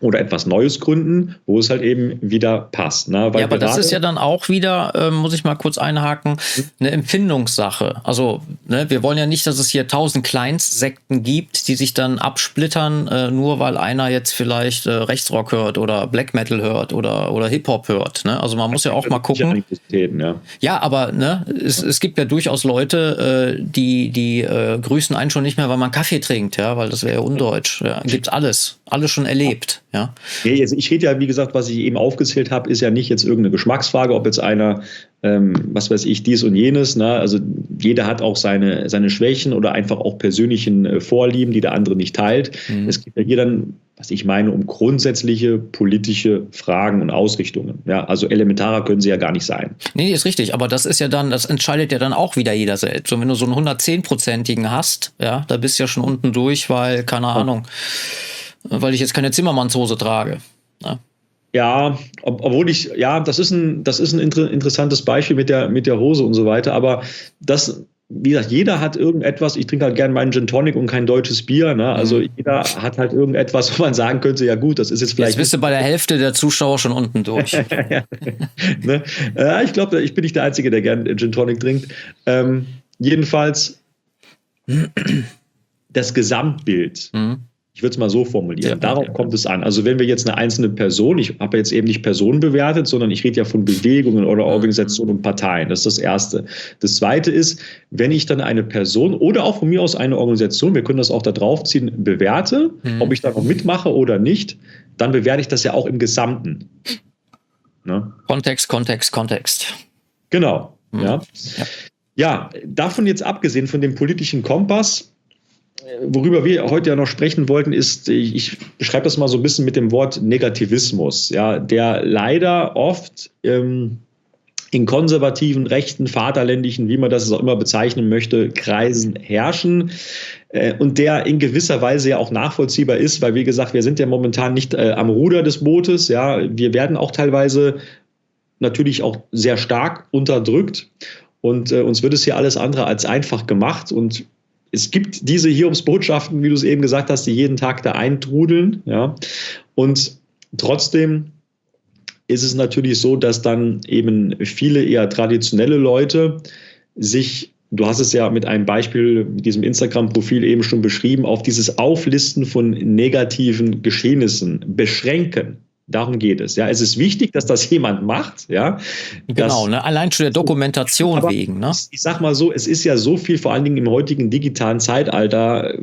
oder etwas Neues gründen, wo es halt eben wieder passt. Ne? ja, aber das ist ja dann auch wieder, äh, muss ich mal kurz einhaken, eine Empfindungssache. Also ne, wir wollen ja nicht, dass es hier tausend Kleinstsekten gibt, die sich dann absplittern, äh, nur weil einer jetzt vielleicht äh, Rechtsrock hört oder Black Metal hört oder, oder Hip-Hop hört. Ne? Also man muss ja auch mal gucken. Ja. ja, aber ne, es, es gibt ja durchaus Leute, äh, die, die äh, grüßen einen schon nicht mehr, weil man Kaffee trinkt, ja, weil das wäre ja undeutsch. Ja, gibt's alles, alles schon erlebt. Ja. Nee, also ich rede ja, wie gesagt, was ich eben aufgezählt habe, ist ja nicht jetzt irgendeine Geschmacksfrage, ob jetzt einer, ähm, was weiß ich, dies und jenes. Ne? Also jeder hat auch seine, seine Schwächen oder einfach auch persönlichen äh, Vorlieben, die der andere nicht teilt. Mhm. Es geht ja hier dann, was ich meine, um grundsätzliche politische Fragen und Ausrichtungen. Ja, also elementarer können sie ja gar nicht sein. Nee, ist richtig, aber das ist ja dann, das entscheidet ja dann auch wieder jeder selbst. Und wenn du so einen 110-prozentigen hast, ja, da bist du ja schon unten durch, weil, keine Ahnung. Ja weil ich jetzt keine Zimmermannshose trage. Ja. Ja, ob, obwohl ich, ja, das ist ein, das ist ein inter, interessantes Beispiel mit der, mit der Hose und so weiter, aber das, wie gesagt, jeder hat irgendetwas, ich trinke halt gerne meinen Gin Tonic und kein deutsches Bier, ne? also mhm. jeder hat halt irgendetwas, wo man sagen könnte, ja gut, das ist jetzt vielleicht... Jetzt bist du bei der Hälfte der Zuschauer schon unten durch. ne? äh, ich glaube, ich bin nicht der Einzige, der gerne Gin Tonic trinkt. Ähm, jedenfalls das Gesamtbild. Mhm ich würde es mal so formulieren. Ja, Darauf ja, kommt es an. Also wenn wir jetzt eine einzelne Person, ich habe jetzt eben nicht Personen bewertet, sondern ich rede ja von Bewegungen oder mhm. Organisationen und Parteien. Das ist das Erste. Das Zweite ist, wenn ich dann eine Person oder auch von mir aus eine Organisation, wir können das auch da draufziehen, bewerte, mhm. ob ich da noch mitmache oder nicht, dann bewerte ich das ja auch im Gesamten. Ne? Kontext, Kontext, Kontext. Genau. Mhm. Ja. Ja, davon jetzt abgesehen von dem politischen Kompass, worüber wir heute ja noch sprechen wollten, ist, ich beschreibe das mal so ein bisschen mit dem Wort Negativismus, ja, der leider oft ähm, in konservativen, rechten, vaterländischen, wie man das auch immer bezeichnen möchte, Kreisen herrschen äh, und der in gewisser Weise ja auch nachvollziehbar ist, weil wie gesagt, wir sind ja momentan nicht äh, am Ruder des Bootes, ja, wir werden auch teilweise natürlich auch sehr stark unterdrückt und äh, uns wird es hier alles andere als einfach gemacht und es gibt diese Hiobsbotschaften, wie du es eben gesagt hast, die jeden Tag da eintrudeln. Ja? Und trotzdem ist es natürlich so, dass dann eben viele eher traditionelle Leute sich, du hast es ja mit einem Beispiel, mit diesem Instagram-Profil eben schon beschrieben, auf dieses Auflisten von negativen Geschehnissen beschränken. Darum geht es. Ja, es ist wichtig, dass das jemand macht. Ja, genau. Ne? Allein schon der Dokumentation wegen. Ne? Ich sag mal so, es ist ja so viel, vor allen Dingen im heutigen digitalen Zeitalter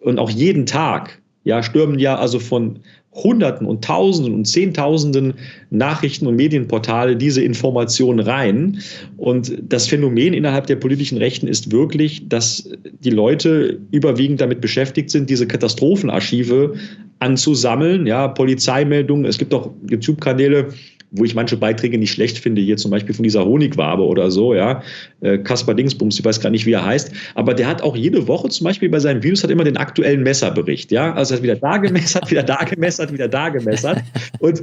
und auch jeden Tag. Ja, stürmen ja also von Hunderten und Tausenden und Zehntausenden Nachrichten und Medienportale diese Informationen rein. Und das Phänomen innerhalb der politischen Rechten ist wirklich, dass die Leute überwiegend damit beschäftigt sind, diese Katastrophenarchive anzusammeln. Ja, Polizeimeldungen, es gibt auch YouTube-Kanäle, wo ich manche Beiträge nicht schlecht finde, hier zum Beispiel von dieser Honigwabe oder so, ja, äh, Kaspar Dingsbums, ich weiß gar nicht, wie er heißt, aber der hat auch jede Woche zum Beispiel bei seinen Videos hat immer den aktuellen Messerbericht, ja, also er hat wieder da gemessert, wieder da gemessert, wieder da gemessert. Und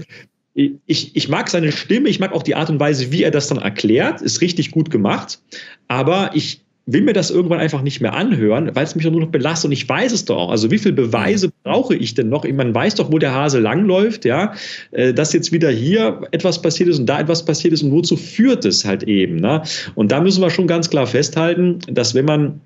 ich, ich mag seine Stimme, ich mag auch die Art und Weise, wie er das dann erklärt, ist richtig gut gemacht, aber ich, will mir das irgendwann einfach nicht mehr anhören, weil es mich nur noch belastet und ich weiß es doch. Also wie viele Beweise brauche ich denn noch? Man weiß doch, wo der Hase langläuft, ja, äh, dass jetzt wieder hier etwas passiert ist und da etwas passiert ist und wozu führt es halt eben. Ne? Und da müssen wir schon ganz klar festhalten, dass wenn man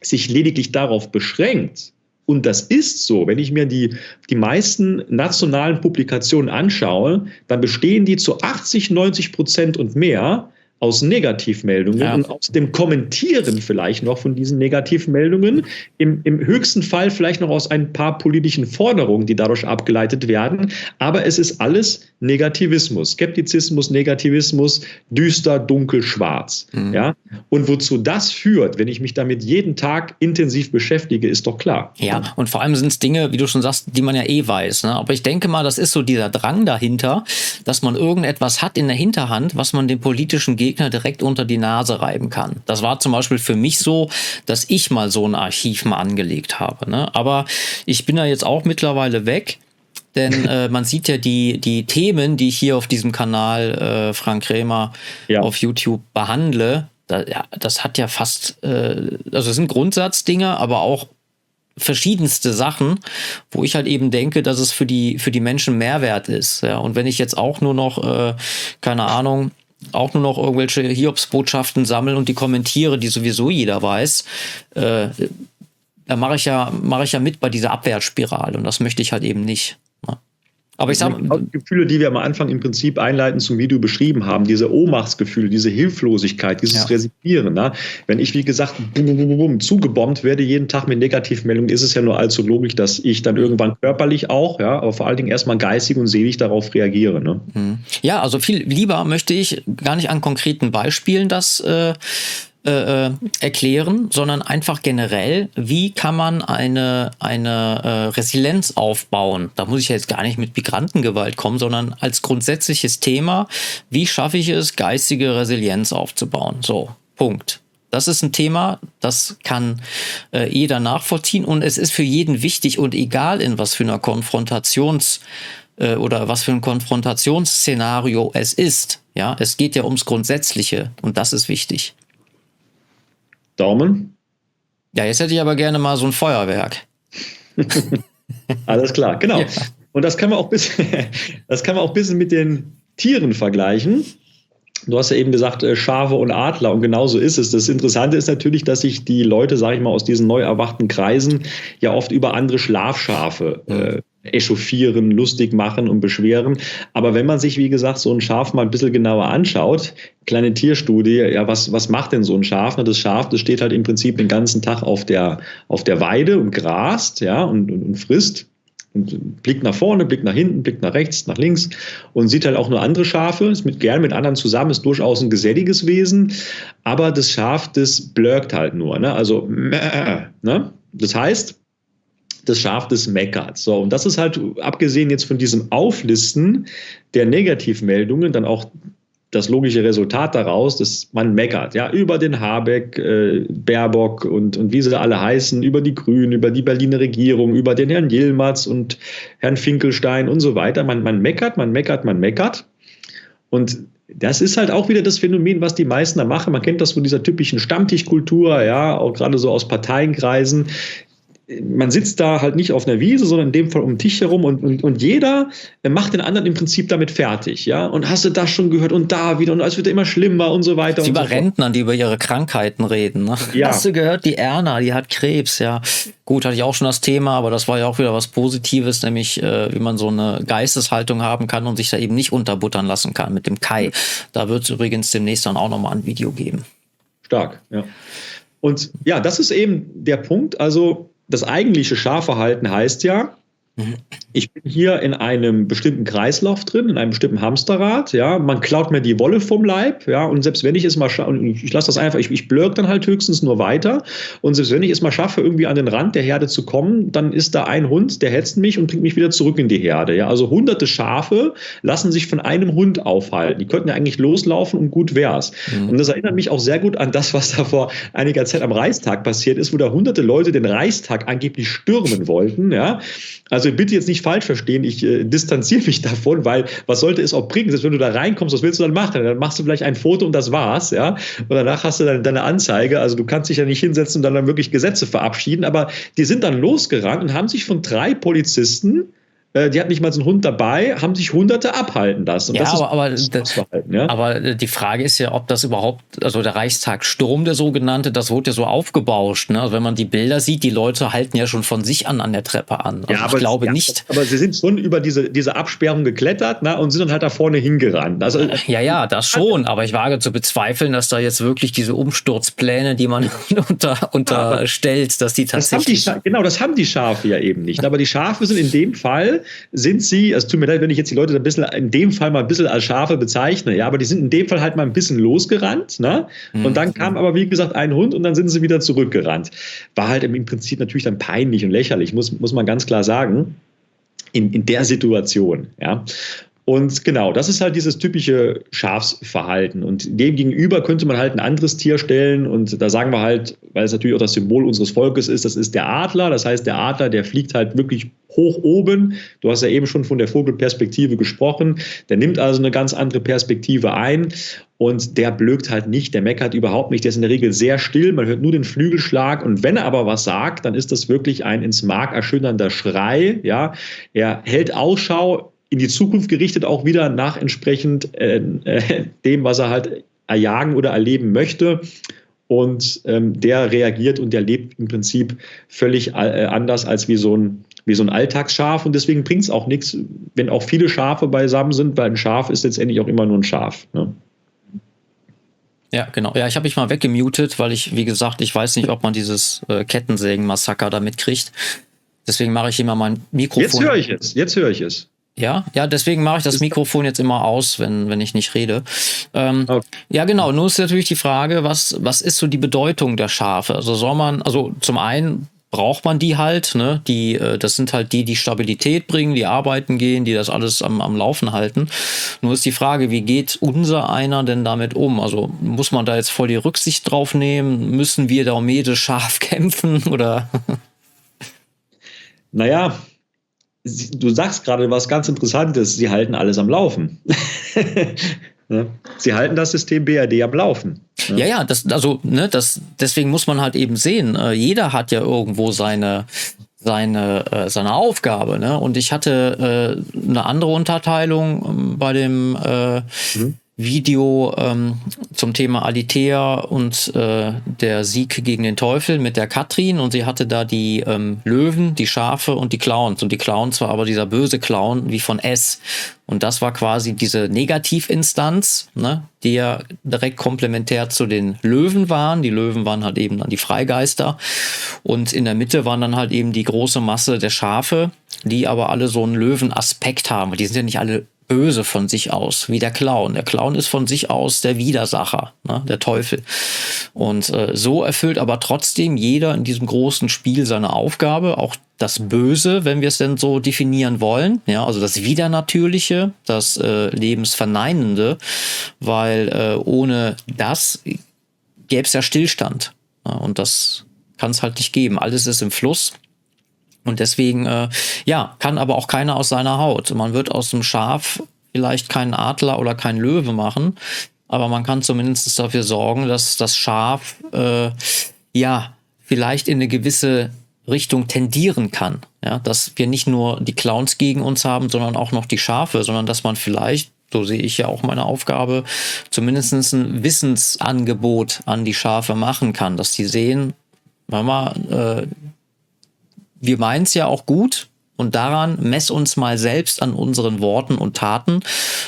sich lediglich darauf beschränkt, und das ist so, wenn ich mir die, die meisten nationalen Publikationen anschaue, dann bestehen die zu 80, 90 Prozent und mehr aus Negativmeldungen ja. und aus dem Kommentieren vielleicht noch von diesen Negativmeldungen, im, im höchsten Fall vielleicht noch aus ein paar politischen Forderungen, die dadurch abgeleitet werden. Aber es ist alles Negativismus, Skeptizismus, Negativismus, düster, dunkel, schwarz. Mhm. Ja? Und wozu das führt, wenn ich mich damit jeden Tag intensiv beschäftige, ist doch klar. Ja, und vor allem sind es Dinge, wie du schon sagst, die man ja eh weiß. Ne? Aber ich denke mal, das ist so dieser Drang dahinter, dass man irgendetwas hat in der Hinterhand, was man dem politischen Gegner Gegner direkt unter die Nase reiben kann. Das war zum Beispiel für mich so, dass ich mal so ein Archiv mal angelegt habe. Ne? Aber ich bin da jetzt auch mittlerweile weg. Denn äh, man sieht ja die, die Themen, die ich hier auf diesem Kanal äh, Frank Krämer ja. auf YouTube behandle, da, ja, das hat ja fast, äh, also es sind Grundsatzdinge, aber auch verschiedenste Sachen, wo ich halt eben denke, dass es für die, für die Menschen Mehrwert ist. Ja, und wenn ich jetzt auch nur noch, äh, keine Ahnung, auch nur noch irgendwelche Hiobsbotschaften sammeln und die kommentiere, die sowieso jeder weiß, äh, da mache ich ja, mache ich ja mit bei dieser Abwärtsspirale und das möchte ich halt eben nicht. Aber ich sage. Die Gefühle, die wir am Anfang im Prinzip einleitend zum Video beschrieben haben, diese Ohnmachtsgefühle, diese Hilflosigkeit, dieses ja. Resignieren. Ne? Wenn ich, wie gesagt, bum, bum, bum, zugebombt werde jeden Tag mit Negativmeldungen, ist es ja nur allzu logisch, dass ich dann irgendwann körperlich auch, ja, aber vor allen Dingen erstmal geistig und seelisch darauf reagiere. Ne? Mhm. Ja, also viel lieber möchte ich gar nicht an konkreten Beispielen das äh, äh, äh, erklären, sondern einfach generell, wie kann man eine, eine äh, Resilienz aufbauen. Da muss ich jetzt gar nicht mit Migrantengewalt kommen, sondern als grundsätzliches Thema, wie schaffe ich es, geistige Resilienz aufzubauen. So, Punkt. Das ist ein Thema, das kann äh, jeder nachvollziehen und es ist für jeden wichtig und egal in was für einer Konfrontations- äh, oder was für ein Konfrontationsszenario es ist. Ja, es geht ja ums Grundsätzliche und das ist wichtig. Daumen. Ja, jetzt hätte ich aber gerne mal so ein Feuerwerk. Alles klar, genau. Ja. Und das kann man auch bis, das kann man auch ein bisschen mit den Tieren vergleichen. Du hast ja eben gesagt, äh, Schafe und Adler und genauso ist es. Das Interessante ist natürlich, dass sich die Leute, sage ich mal, aus diesen neu erwachten Kreisen ja oft über andere Schlafschafe äh, echauffieren, lustig machen und beschweren. Aber wenn man sich, wie gesagt, so ein Schaf mal ein bisschen genauer anschaut, kleine Tierstudie, ja, was, was macht denn so ein Schaf? das Schaf, das steht halt im Prinzip den ganzen Tag auf der, auf der Weide und grast, ja, und, und, und frisst und blickt nach vorne, blickt nach hinten, blickt nach rechts, nach links und sieht halt auch nur andere Schafe, ist mit, gern mit anderen zusammen, ist durchaus ein geselliges Wesen, aber das Schaf, das blökt halt nur, ne? also ne? das heißt, das Schaf des meckert. So, und das ist halt, abgesehen jetzt von diesem Auflisten der Negativmeldungen, dann auch das logische Resultat daraus, dass man meckert, ja, über den Habeck, äh, Baerbock und, und wie sie alle heißen, über die Grünen, über die Berliner Regierung, über den Herrn Yilmaz und Herrn Finkelstein und so weiter. Man, man meckert, man meckert, man meckert. Und das ist halt auch wieder das Phänomen, was die meisten da machen. Man kennt das von dieser typischen Stammtischkultur, ja, auch gerade so aus Parteienkreisen man sitzt da halt nicht auf einer Wiese, sondern in dem Fall um den Tisch herum und, und, und jeder macht den anderen im Prinzip damit fertig, ja. Und hast du das schon gehört und da wieder und es wird immer schlimmer und so weiter. Die über so Rentner, die über ihre Krankheiten reden. Ne? Ja. Hast du gehört, die Erna, die hat Krebs, ja. Gut, hatte ich auch schon das Thema, aber das war ja auch wieder was Positives, nämlich äh, wie man so eine Geisteshaltung haben kann und sich da eben nicht unterbuttern lassen kann mit dem Kai. Da wird es übrigens demnächst dann auch nochmal ein Video geben. Stark, ja. Und ja, das ist eben der Punkt. Also das eigentliche Schafverhalten heißt ja, Ich bin hier in einem bestimmten Kreislauf drin, in einem bestimmten Hamsterrad, ja. Man klaut mir die Wolle vom Leib, ja. Und selbst wenn ich es mal schaffe, ich lasse das einfach, ich, ich blöck dann halt höchstens nur weiter. Und selbst wenn ich es mal schaffe, irgendwie an den Rand der Herde zu kommen, dann ist da ein Hund, der hetzt mich und bringt mich wieder zurück in die Herde, ja. Also hunderte Schafe lassen sich von einem Hund aufhalten. Die könnten ja eigentlich loslaufen und gut wär's. Mhm. Und das erinnert mich auch sehr gut an das, was da vor einiger Zeit am Reichstag passiert ist, wo da hunderte Leute den Reichstag angeblich stürmen wollten, ja. Also bitte jetzt nicht falsch verstehen, ich äh, distanziere mich davon, weil was sollte es auch bringen? Selbst wenn du da reinkommst, was willst du dann machen? Dann machst du vielleicht ein Foto und das war's, ja. Und danach hast du dann deine Anzeige. Also du kannst dich ja nicht hinsetzen und dann, dann wirklich Gesetze verabschieden. Aber die sind dann losgerannt und haben sich von drei Polizisten die hat nicht mal so einen Hund dabei, haben sich Hunderte abhalten lassen. ja, aber, aber, ja? aber äh, die Frage ist ja, ob das überhaupt, also der Reichstagsturm, der sogenannte, das wurde ja so aufgebauscht. Ne? Also wenn man die Bilder sieht, die Leute halten ja schon von sich an an der Treppe an. Also ja, aber, ich glaube ja, nicht. Aber sie sind schon über diese, diese Absperrung geklettert ne? und sind dann halt da vorne hingerannt. Also, ja, ja, das schon. Aber ich wage zu bezweifeln, dass da jetzt wirklich diese Umsturzpläne, die man unter, unterstellt, dass die tatsächlich. Das die, genau, das haben die Schafe ja eben nicht. Aber die Schafe sind in dem Fall sind sie, also tut mir leid, wenn ich jetzt die Leute ein bisschen, in dem Fall mal ein bisschen als Schafe bezeichne, ja, aber die sind in dem Fall halt mal ein bisschen losgerannt, ne? Und dann mhm. kam aber, wie gesagt, ein Hund und dann sind sie wieder zurückgerannt. War halt im Prinzip natürlich dann peinlich und lächerlich, muss, muss man ganz klar sagen. In, in der Situation, ja. Und genau, das ist halt dieses typische Schafsverhalten. Und dem gegenüber könnte man halt ein anderes Tier stellen. Und da sagen wir halt, weil es natürlich auch das Symbol unseres Volkes ist, das ist der Adler. Das heißt, der Adler, der fliegt halt wirklich hoch oben. Du hast ja eben schon von der Vogelperspektive gesprochen. Der nimmt also eine ganz andere Perspektive ein. Und der blökt halt nicht, der meckert überhaupt nicht. Der ist in der Regel sehr still. Man hört nur den Flügelschlag. Und wenn er aber was sagt, dann ist das wirklich ein ins Mark erschütternder Schrei. Ja, er hält Ausschau in die Zukunft gerichtet auch wieder nach entsprechend äh, äh, dem, was er halt erjagen oder erleben möchte. Und ähm, der reagiert und der lebt im Prinzip völlig äh, anders als wie so ein, wie so ein Alltagsschaf. Und deswegen bringt es auch nichts, wenn auch viele Schafe beisammen sind, weil ein Schaf ist letztendlich auch immer nur ein Schaf. Ne? Ja, genau. Ja, ich habe mich mal weggemutet, weil ich, wie gesagt, ich weiß nicht, ob man dieses äh, Kettensägen-Massaker da mitkriegt. Deswegen mache ich immer mein Mikrofon. Jetzt höre ich es. Jetzt höre ich es. Ja, ja, deswegen mache ich das Mikrofon jetzt immer aus, wenn, wenn ich nicht rede. Ähm, okay. Ja, genau. Nur ist natürlich die Frage, was, was ist so die Bedeutung der Schafe? Also soll man, also zum einen braucht man die halt, ne? Die, äh, das sind halt die, die Stabilität bringen, die arbeiten gehen, die das alles am, am Laufen halten. Nur ist die Frage, wie geht unser einer denn damit um? Also muss man da jetzt voll die Rücksicht drauf nehmen? Müssen wir da um jedes Schaf kämpfen oder? Naja, du sagst gerade was ganz Interessantes, sie halten alles am Laufen. Sie halten das System BRD am Laufen. Ja, ja, das, also, ne, das, deswegen muss man halt eben sehen, äh, jeder hat ja irgendwo seine, seine, äh, seine Aufgabe. Ne? Und ich hatte äh, eine andere Unterteilung ähm, bei dem äh, mhm. Video ähm, zum Thema Alithea und äh, der Sieg gegen den Teufel mit der Katrin und sie hatte da die ähm, Löwen, die Schafe und die Clowns und die Clowns war aber dieser böse Clown wie von S und das war quasi diese Negativinstanz, ne, die ja direkt komplementär zu den Löwen waren. Die Löwen waren halt eben dann die Freigeister und in der Mitte waren dann halt eben die große Masse der Schafe, die aber alle so einen Löwenaspekt haben. Die sind ja nicht alle böse von sich aus, wie der Clown. Der Clown ist von sich aus der Widersacher, ne, der Teufel. Und äh, so erfüllt aber trotzdem jeder in diesem großen Spiel seine Aufgabe, auch das Böse, wenn wir es denn so definieren wollen, ja, also das Widernatürliche, das äh, Lebensverneinende, weil äh, ohne das gäbe es ja Stillstand. Ja, und das kann es halt nicht geben. Alles ist im Fluss. Und deswegen, äh, ja, kann aber auch keiner aus seiner Haut. Man wird aus dem Schaf vielleicht keinen Adler oder keinen Löwe machen, aber man kann zumindest dafür sorgen, dass das Schaf, äh, ja, vielleicht in eine gewisse Richtung tendieren kann. Ja, dass wir nicht nur die Clowns gegen uns haben, sondern auch noch die Schafe, sondern dass man vielleicht so sehe ich ja auch meine Aufgabe, zumindest ein Wissensangebot an die Schafe machen kann, dass die sehen, Mama, äh, wir meinen es ja auch gut und daran mess uns mal selbst an unseren Worten und Taten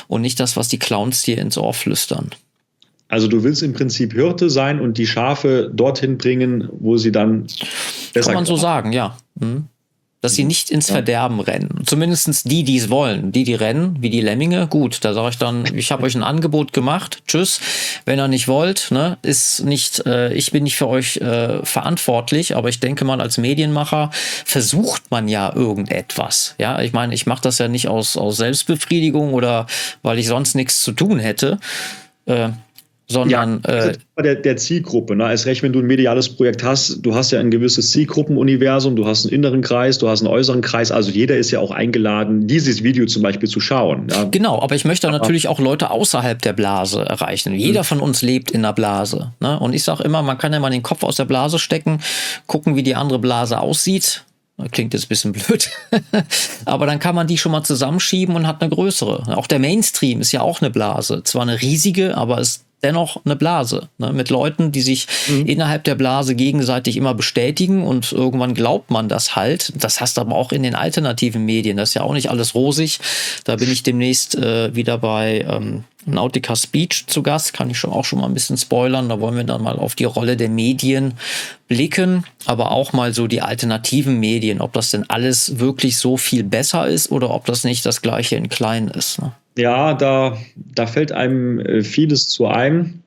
und nicht das, was die Clowns dir ins Ohr flüstern. Also du willst im Prinzip Hirte sein und die Schafe dorthin bringen, wo sie dann besser Kann man so sagen, ja. Mhm. Dass sie nicht ins Verderben rennen. Zumindest die, die es wollen. Die, die rennen, wie die Lemminge, gut, da sage ich dann, ich habe euch ein Angebot gemacht, tschüss. Wenn ihr nicht wollt, ne, ist nicht, äh, ich bin nicht für euch äh, verantwortlich, aber ich denke mal, als Medienmacher versucht man ja irgendetwas. Ja, ich meine, ich mache das ja nicht aus, aus Selbstbefriedigung oder weil ich sonst nichts zu tun hätte. Äh, sondern ja, äh, der, der Zielgruppe. Ne? Als recht, wenn du ein mediales Projekt hast, du hast ja ein gewisses Zielgruppenuniversum, du hast einen inneren Kreis, du hast einen äußeren Kreis, also jeder ist ja auch eingeladen, dieses Video zum Beispiel zu schauen. Ja? Genau, aber ich möchte aber, natürlich auch Leute außerhalb der Blase erreichen. Jeder mhm. von uns lebt in der Blase. Ne? Und ich sage immer, man kann ja mal den Kopf aus der Blase stecken, gucken, wie die andere Blase aussieht. Klingt jetzt ein bisschen blöd. Aber dann kann man die schon mal zusammenschieben und hat eine größere. Auch der Mainstream ist ja auch eine Blase. Zwar eine riesige, aber ist dennoch eine Blase. Ne? Mit Leuten, die sich mhm. innerhalb der Blase gegenseitig immer bestätigen und irgendwann glaubt man das halt. Das hast du aber auch in den alternativen Medien. Das ist ja auch nicht alles rosig. Da bin ich demnächst äh, wieder bei ähm, Nautica Speech zu Gast. Kann ich schon auch schon mal ein bisschen spoilern. Da wollen wir dann mal auf die Rolle der Medien blicken, aber auch mal so die alternativen Medien, ob das denn alles wirklich so viel besser ist oder ob das nicht das gleiche in klein ist. Ne? Ja, da, da fällt einem äh, vieles zu ein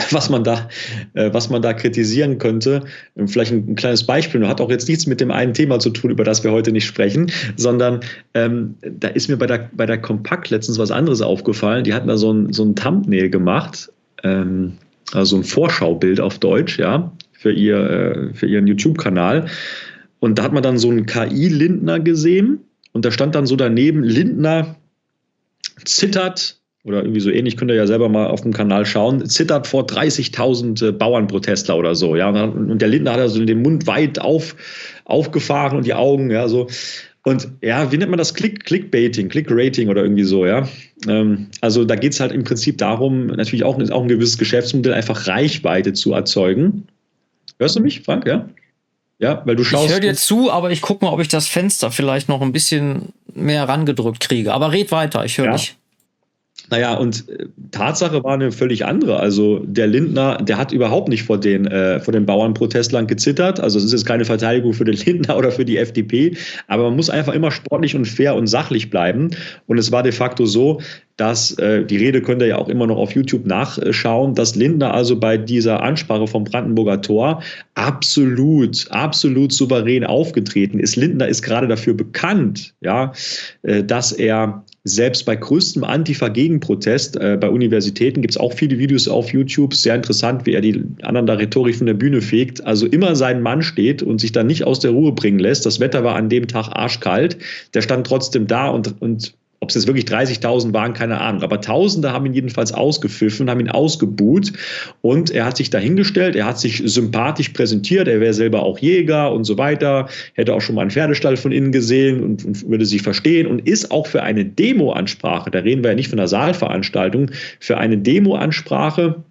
was man da, äh, was man da kritisieren könnte. Ähm, vielleicht ein, ein, kleines Beispiel, hat auch jetzt nichts mit dem einen Thema zu tun, über das wir heute nicht sprechen, sondern ähm, da ist mir bei der, bei der Kompakt letztens was anderes aufgefallen. Die hatten da so ein, so ein Thumbnail gemacht, ähm, also ein Vorschaubild auf Deutsch, ja, für, ihr, äh, für ihren YouTube-Kanal. Und da hat man dann so einen KI-Lindner gesehen und da stand dann so daneben, Lindner zittert oder irgendwie so ähnlich, könnt ihr ja selber mal auf dem Kanal schauen, zittert vor 30.000 äh, Bauernprotestler oder so, ja, und, der Lindner hat also den Mund weit auf, aufgefahren und die Augen, ja, so. Und ja, wie nennt man das? Click, Clickbaiting, Clickrating oder irgendwie so, ja. Ähm, also da geht es halt im Prinzip darum, natürlich auch, auch ein gewisses Geschäftsmodell, einfach Reichweite zu erzeugen. Hörst du mich, Frank, ja? Ja, weil du schaust. Ich höre dir zu, aber ich gucke mal, ob ich das Fenster vielleicht noch ein bisschen mehr rangedrückt kriege. Aber red weiter, ich höre ja. dich. Naja, und äh, Tatsache war eine völlig andere. Also der Lindner, der hat überhaupt nicht vor den, äh, vor den Bauernprotestlern gezittert. Also es ist jetzt keine Verteidigung für den Lindner oder für die FDP, aber man muss einfach immer sportlich und fair und sachlich bleiben. Und es war de facto so, dass äh, die Rede könnt ihr ja auch immer noch auf YouTube nachschauen, dass Lindner also bei dieser Ansprache vom Brandenburger Tor absolut, absolut souverän aufgetreten ist. Lindner ist gerade dafür bekannt, ja, äh, dass er selbst bei größtem Antifa-Gegenprotest äh, bei Universitäten gibt es auch viele Videos auf YouTube. Sehr interessant, wie er die anderen da rhetorisch von der Bühne fegt. Also immer sein Mann steht und sich dann nicht aus der Ruhe bringen lässt. Das Wetter war an dem Tag arschkalt. Der stand trotzdem da und, und ob es jetzt wirklich 30.000 waren, keine Ahnung. Aber Tausende haben ihn jedenfalls ausgepfiffen, haben ihn ausgebuht. Und er hat sich dahingestellt, er hat sich sympathisch präsentiert. Er wäre selber auch Jäger und so weiter. Hätte auch schon mal einen Pferdestall von innen gesehen und, und würde sich verstehen. Und ist auch für eine Demo-Ansprache, da reden wir ja nicht von einer Saalveranstaltung, für eine Demo-Ansprache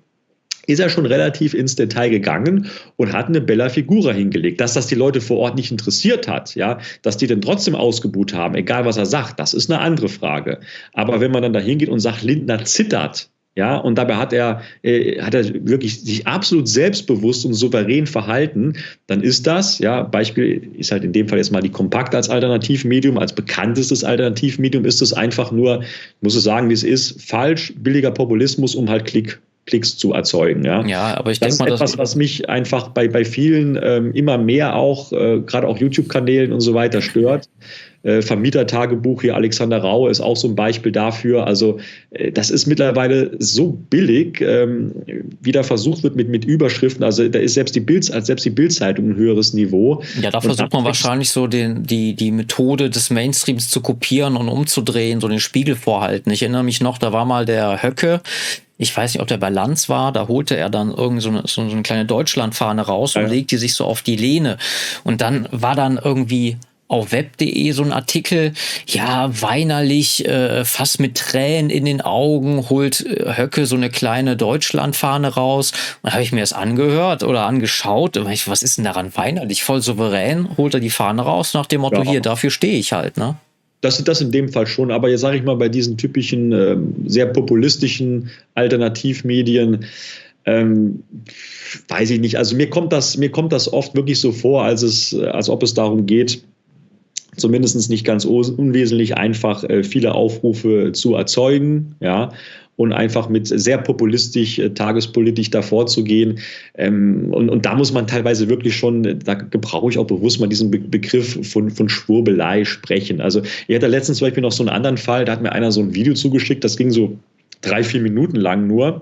ist er schon relativ ins Detail gegangen und hat eine Bella Figura hingelegt. Dass das die Leute vor Ort nicht interessiert hat, ja, dass die dann trotzdem ausgebuht haben, egal was er sagt, das ist eine andere Frage. Aber wenn man dann da hingeht und sagt, Lindner zittert, ja, und dabei hat er, äh, hat er wirklich sich absolut selbstbewusst und souverän verhalten, dann ist das, ja, Beispiel ist halt in dem Fall jetzt mal die Kompakt als Alternativmedium, als bekanntestes Alternativmedium ist es einfach nur, ich muss es sagen, wie es ist, falsch, billiger Populismus, um halt Klick Klicks zu erzeugen. Ja, ja aber ich denke mal, das ist etwas, was mich einfach bei, bei vielen ähm, immer mehr auch, äh, gerade auch YouTube-Kanälen und so weiter stört. Äh, Vermietertagebuch hier Alexander Rau ist auch so ein Beispiel dafür. Also äh, das ist mittlerweile so billig, ähm, wie da versucht wird mit, mit Überschriften. Also da ist selbst die Bild, selbst die Bildzeitung ein höheres Niveau. Ja, da versucht man wahrscheinlich so den, die, die Methode des Mainstreams zu kopieren und umzudrehen, so den Spiegel vorhalten. Ich erinnere mich noch, da war mal der Höcke, ich weiß nicht, ob der bei Lanz war, da holte er dann irgend so eine, so eine kleine Deutschlandfahne raus und ja. legte sich so auf die Lehne. Und dann war dann irgendwie auf web.de so ein Artikel, ja, weinerlich, äh, fast mit Tränen in den Augen, holt äh, Höcke so eine kleine Deutschlandfahne raus. Und habe ich mir das angehört oder angeschaut. Und ich, was ist denn daran weinerlich? Voll souverän, holt er die Fahne raus nach dem Motto, ja. hier, dafür stehe ich halt, ne? Das, das in dem Fall schon, aber jetzt sage ich mal, bei diesen typischen, äh, sehr populistischen Alternativmedien, ähm, weiß ich nicht. Also mir kommt das, mir kommt das oft wirklich so vor, als es, als ob es darum geht, zumindest nicht ganz unwesentlich einfach äh, viele Aufrufe zu erzeugen, ja, und einfach mit sehr populistisch, äh, tagespolitisch davor zu gehen. Ähm, und, und da muss man teilweise wirklich schon, da gebrauche ich auch bewusst mal diesen Be Begriff von, von Schwurbelei sprechen. Also ich hatte letztens zum Beispiel noch so einen anderen Fall, da hat mir einer so ein Video zugeschickt, das ging so drei, vier Minuten lang nur.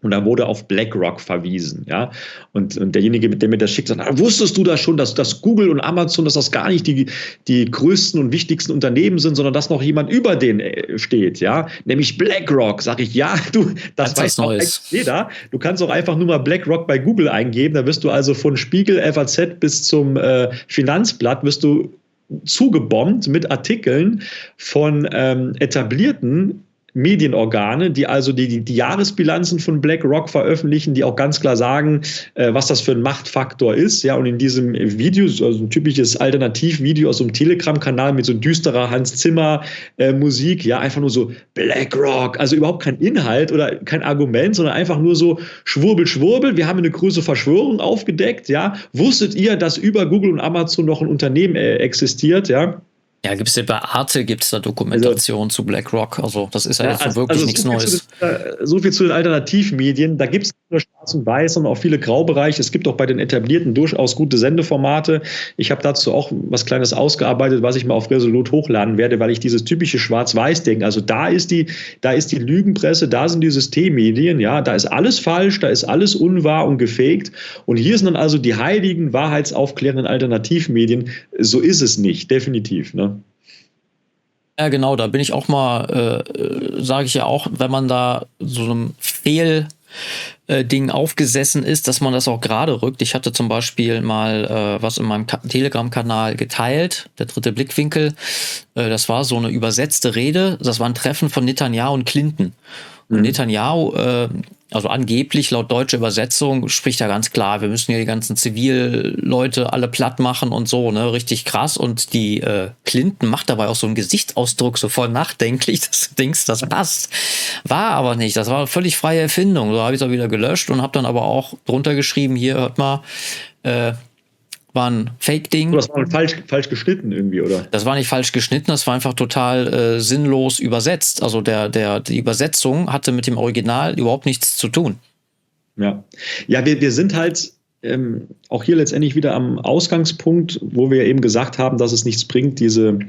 Und da wurde auf BlackRock verwiesen, ja. Und, und derjenige, mit dem mir das schickt, sagt, ah, wusstest du das schon, dass, dass Google und Amazon, dass das gar nicht die, die größten und wichtigsten Unternehmen sind, sondern dass noch jemand über denen äh, steht, ja. Nämlich BlackRock. Sag ich, ja, du, das weiß auch jeder. Du kannst auch einfach nur mal BlackRock bei Google eingeben. Da wirst du also von Spiegel, FAZ bis zum äh, Finanzblatt wirst du zugebombt mit Artikeln von ähm, etablierten Medienorgane, die also die, die, Jahresbilanzen von BlackRock veröffentlichen, die auch ganz klar sagen, äh, was das für ein Machtfaktor ist. Ja, und in diesem Video, also ein typisches Alternativvideo aus so einem Telegram-Kanal mit so düsterer Hans Zimmer äh, ja, einfach nur so BlackRock, also überhaupt kein Inhalt oder kein Argument, sondern einfach nur so Schwurbel, Schwurbel. Wir haben eine große Verschwörung aufgedeckt, ja. Wusstet ihr, dass über Google und Amazon noch ein Unternehmen äh, existiert, ja? Ja, gibt es ja bei Arte gibt es da Dokumentation also, zu BlackRock. Also das ist ja, ja also, wirklich also nichts so Neues. Zu, so viel zu den Alternativmedien. Da gibt es nur Schwarz und Weiß, sondern auch viele Graubereiche. Es gibt auch bei den etablierten durchaus gute Sendeformate. Ich habe dazu auch was Kleines ausgearbeitet, was ich mal auf Resolut hochladen werde, weil ich dieses typische Schwarz-Weiß-Denken, also da ist die, da ist die Lügenpresse, da sind die Systemmedien, ja, da ist alles falsch, da ist alles unwahr und gefaked. Und hier sind dann also die heiligen, wahrheitsaufklärenden Alternativmedien. So ist es nicht, definitiv. Ne? Ja, genau, da bin ich auch mal, äh, sage ich ja auch, wenn man da so einem Fehl äh, Ding aufgesessen ist, dass man das auch gerade rückt. Ich hatte zum Beispiel mal äh, was in meinem Telegram-Kanal geteilt, der dritte Blickwinkel. Äh, das war so eine übersetzte Rede. Das war ein Treffen von Netanyahu und Clinton. Und mhm. Netanyahu äh, also angeblich laut deutscher Übersetzung spricht er ganz klar, wir müssen hier die ganzen Zivilleute alle platt machen und so, ne, richtig krass. Und die äh, Clinton macht dabei auch so einen Gesichtsausdruck, so voll nachdenklich, dass du denkst, das passt. War aber nicht, das war eine völlig freie Erfindung. So habe ich es auch wieder gelöscht und habe dann aber auch drunter geschrieben, hier hört mal, äh, war ein Fake-Ding. Das war falsch, falsch geschnitten irgendwie, oder? Das war nicht falsch geschnitten, das war einfach total äh, sinnlos übersetzt. Also der, der, die Übersetzung hatte mit dem Original überhaupt nichts zu tun. Ja, ja wir, wir sind halt ähm, auch hier letztendlich wieder am Ausgangspunkt, wo wir eben gesagt haben, dass es nichts bringt, diese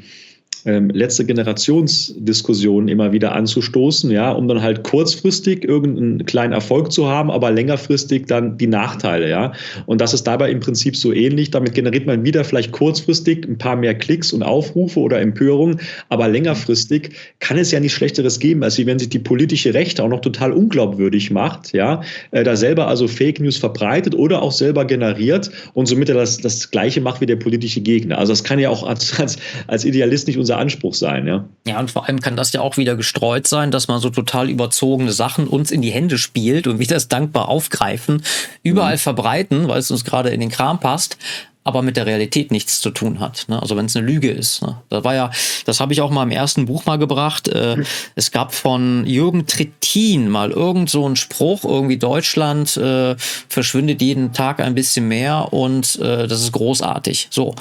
ähm, letzte Generationsdiskussion immer wieder anzustoßen, ja, um dann halt kurzfristig irgendeinen kleinen Erfolg zu haben, aber längerfristig dann die Nachteile, ja. Und das ist dabei im Prinzip so ähnlich. Damit generiert man wieder vielleicht kurzfristig ein paar mehr Klicks und Aufrufe oder Empörung, aber längerfristig kann es ja nichts Schlechteres geben, als wenn sich die politische Rechte auch noch total unglaubwürdig macht, ja, äh, da selber also Fake News verbreitet oder auch selber generiert und somit das, das Gleiche macht wie der politische Gegner. Also das kann ja auch als, als, als Idealist nicht unser unser Anspruch sein, ja. Ja, und vor allem kann das ja auch wieder gestreut sein, dass man so total überzogene Sachen uns in die Hände spielt und wir das dankbar aufgreifen, überall mhm. verbreiten, weil es uns gerade in den Kram passt, aber mit der Realität nichts zu tun hat. Ne? Also wenn es eine Lüge ist. Ne? Das war ja, das habe ich auch mal im ersten Buch mal gebracht. Äh. Es gab von Jürgen Trittin mal irgend so einen Spruch, irgendwie Deutschland äh, verschwindet jeden Tag ein bisschen mehr und äh, das ist großartig. So.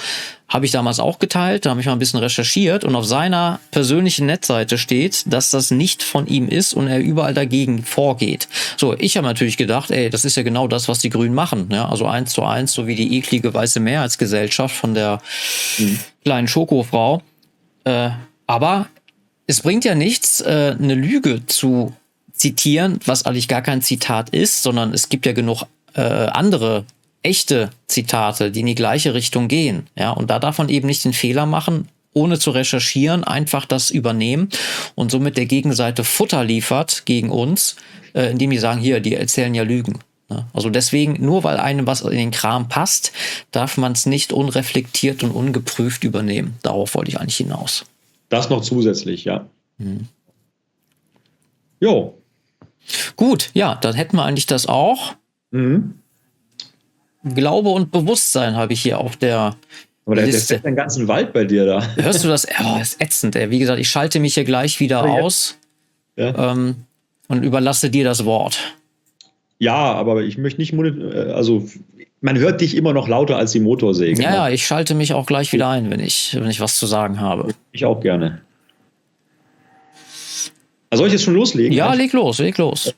Habe ich damals auch geteilt, da habe ich mal ein bisschen recherchiert und auf seiner persönlichen Netzseite steht, dass das nicht von ihm ist und er überall dagegen vorgeht. So, ich habe natürlich gedacht, ey, das ist ja genau das, was die Grünen machen. Ja? Also eins zu eins, so wie die eklige weiße Mehrheitsgesellschaft von der mhm. kleinen Schokofrau. Äh, aber es bringt ja nichts, äh, eine Lüge zu zitieren, was eigentlich gar kein Zitat ist, sondern es gibt ja genug äh, andere echte Zitate, die in die gleiche Richtung gehen. Ja, und da darf man eben nicht den Fehler machen, ohne zu recherchieren, einfach das übernehmen und somit der Gegenseite Futter liefert gegen uns, äh, indem die sagen, hier, die erzählen ja Lügen. Ne? Also deswegen, nur weil einem was in den Kram passt, darf man es nicht unreflektiert und ungeprüft übernehmen. Darauf wollte ich eigentlich hinaus. Das noch zusätzlich, ja. Mhm. Jo. Gut, ja, dann hätten wir eigentlich das auch. Mhm. Glaube und Bewusstsein habe ich hier auf der aber der, Liste. der den ganzen Wald bei dir da. Hörst du das? Oh, das ist ätzend, ey. Wie gesagt, ich schalte mich hier gleich wieder oh, aus ja. ähm, und überlasse dir das Wort. Ja, aber ich möchte nicht, äh, also man hört dich immer noch lauter als die Motorsäge. Ja, ja, ich schalte mich auch gleich wieder ein, wenn ich, wenn ich was zu sagen habe. Ich auch gerne. Also soll ich jetzt schon loslegen? Ja, leg los, leg los.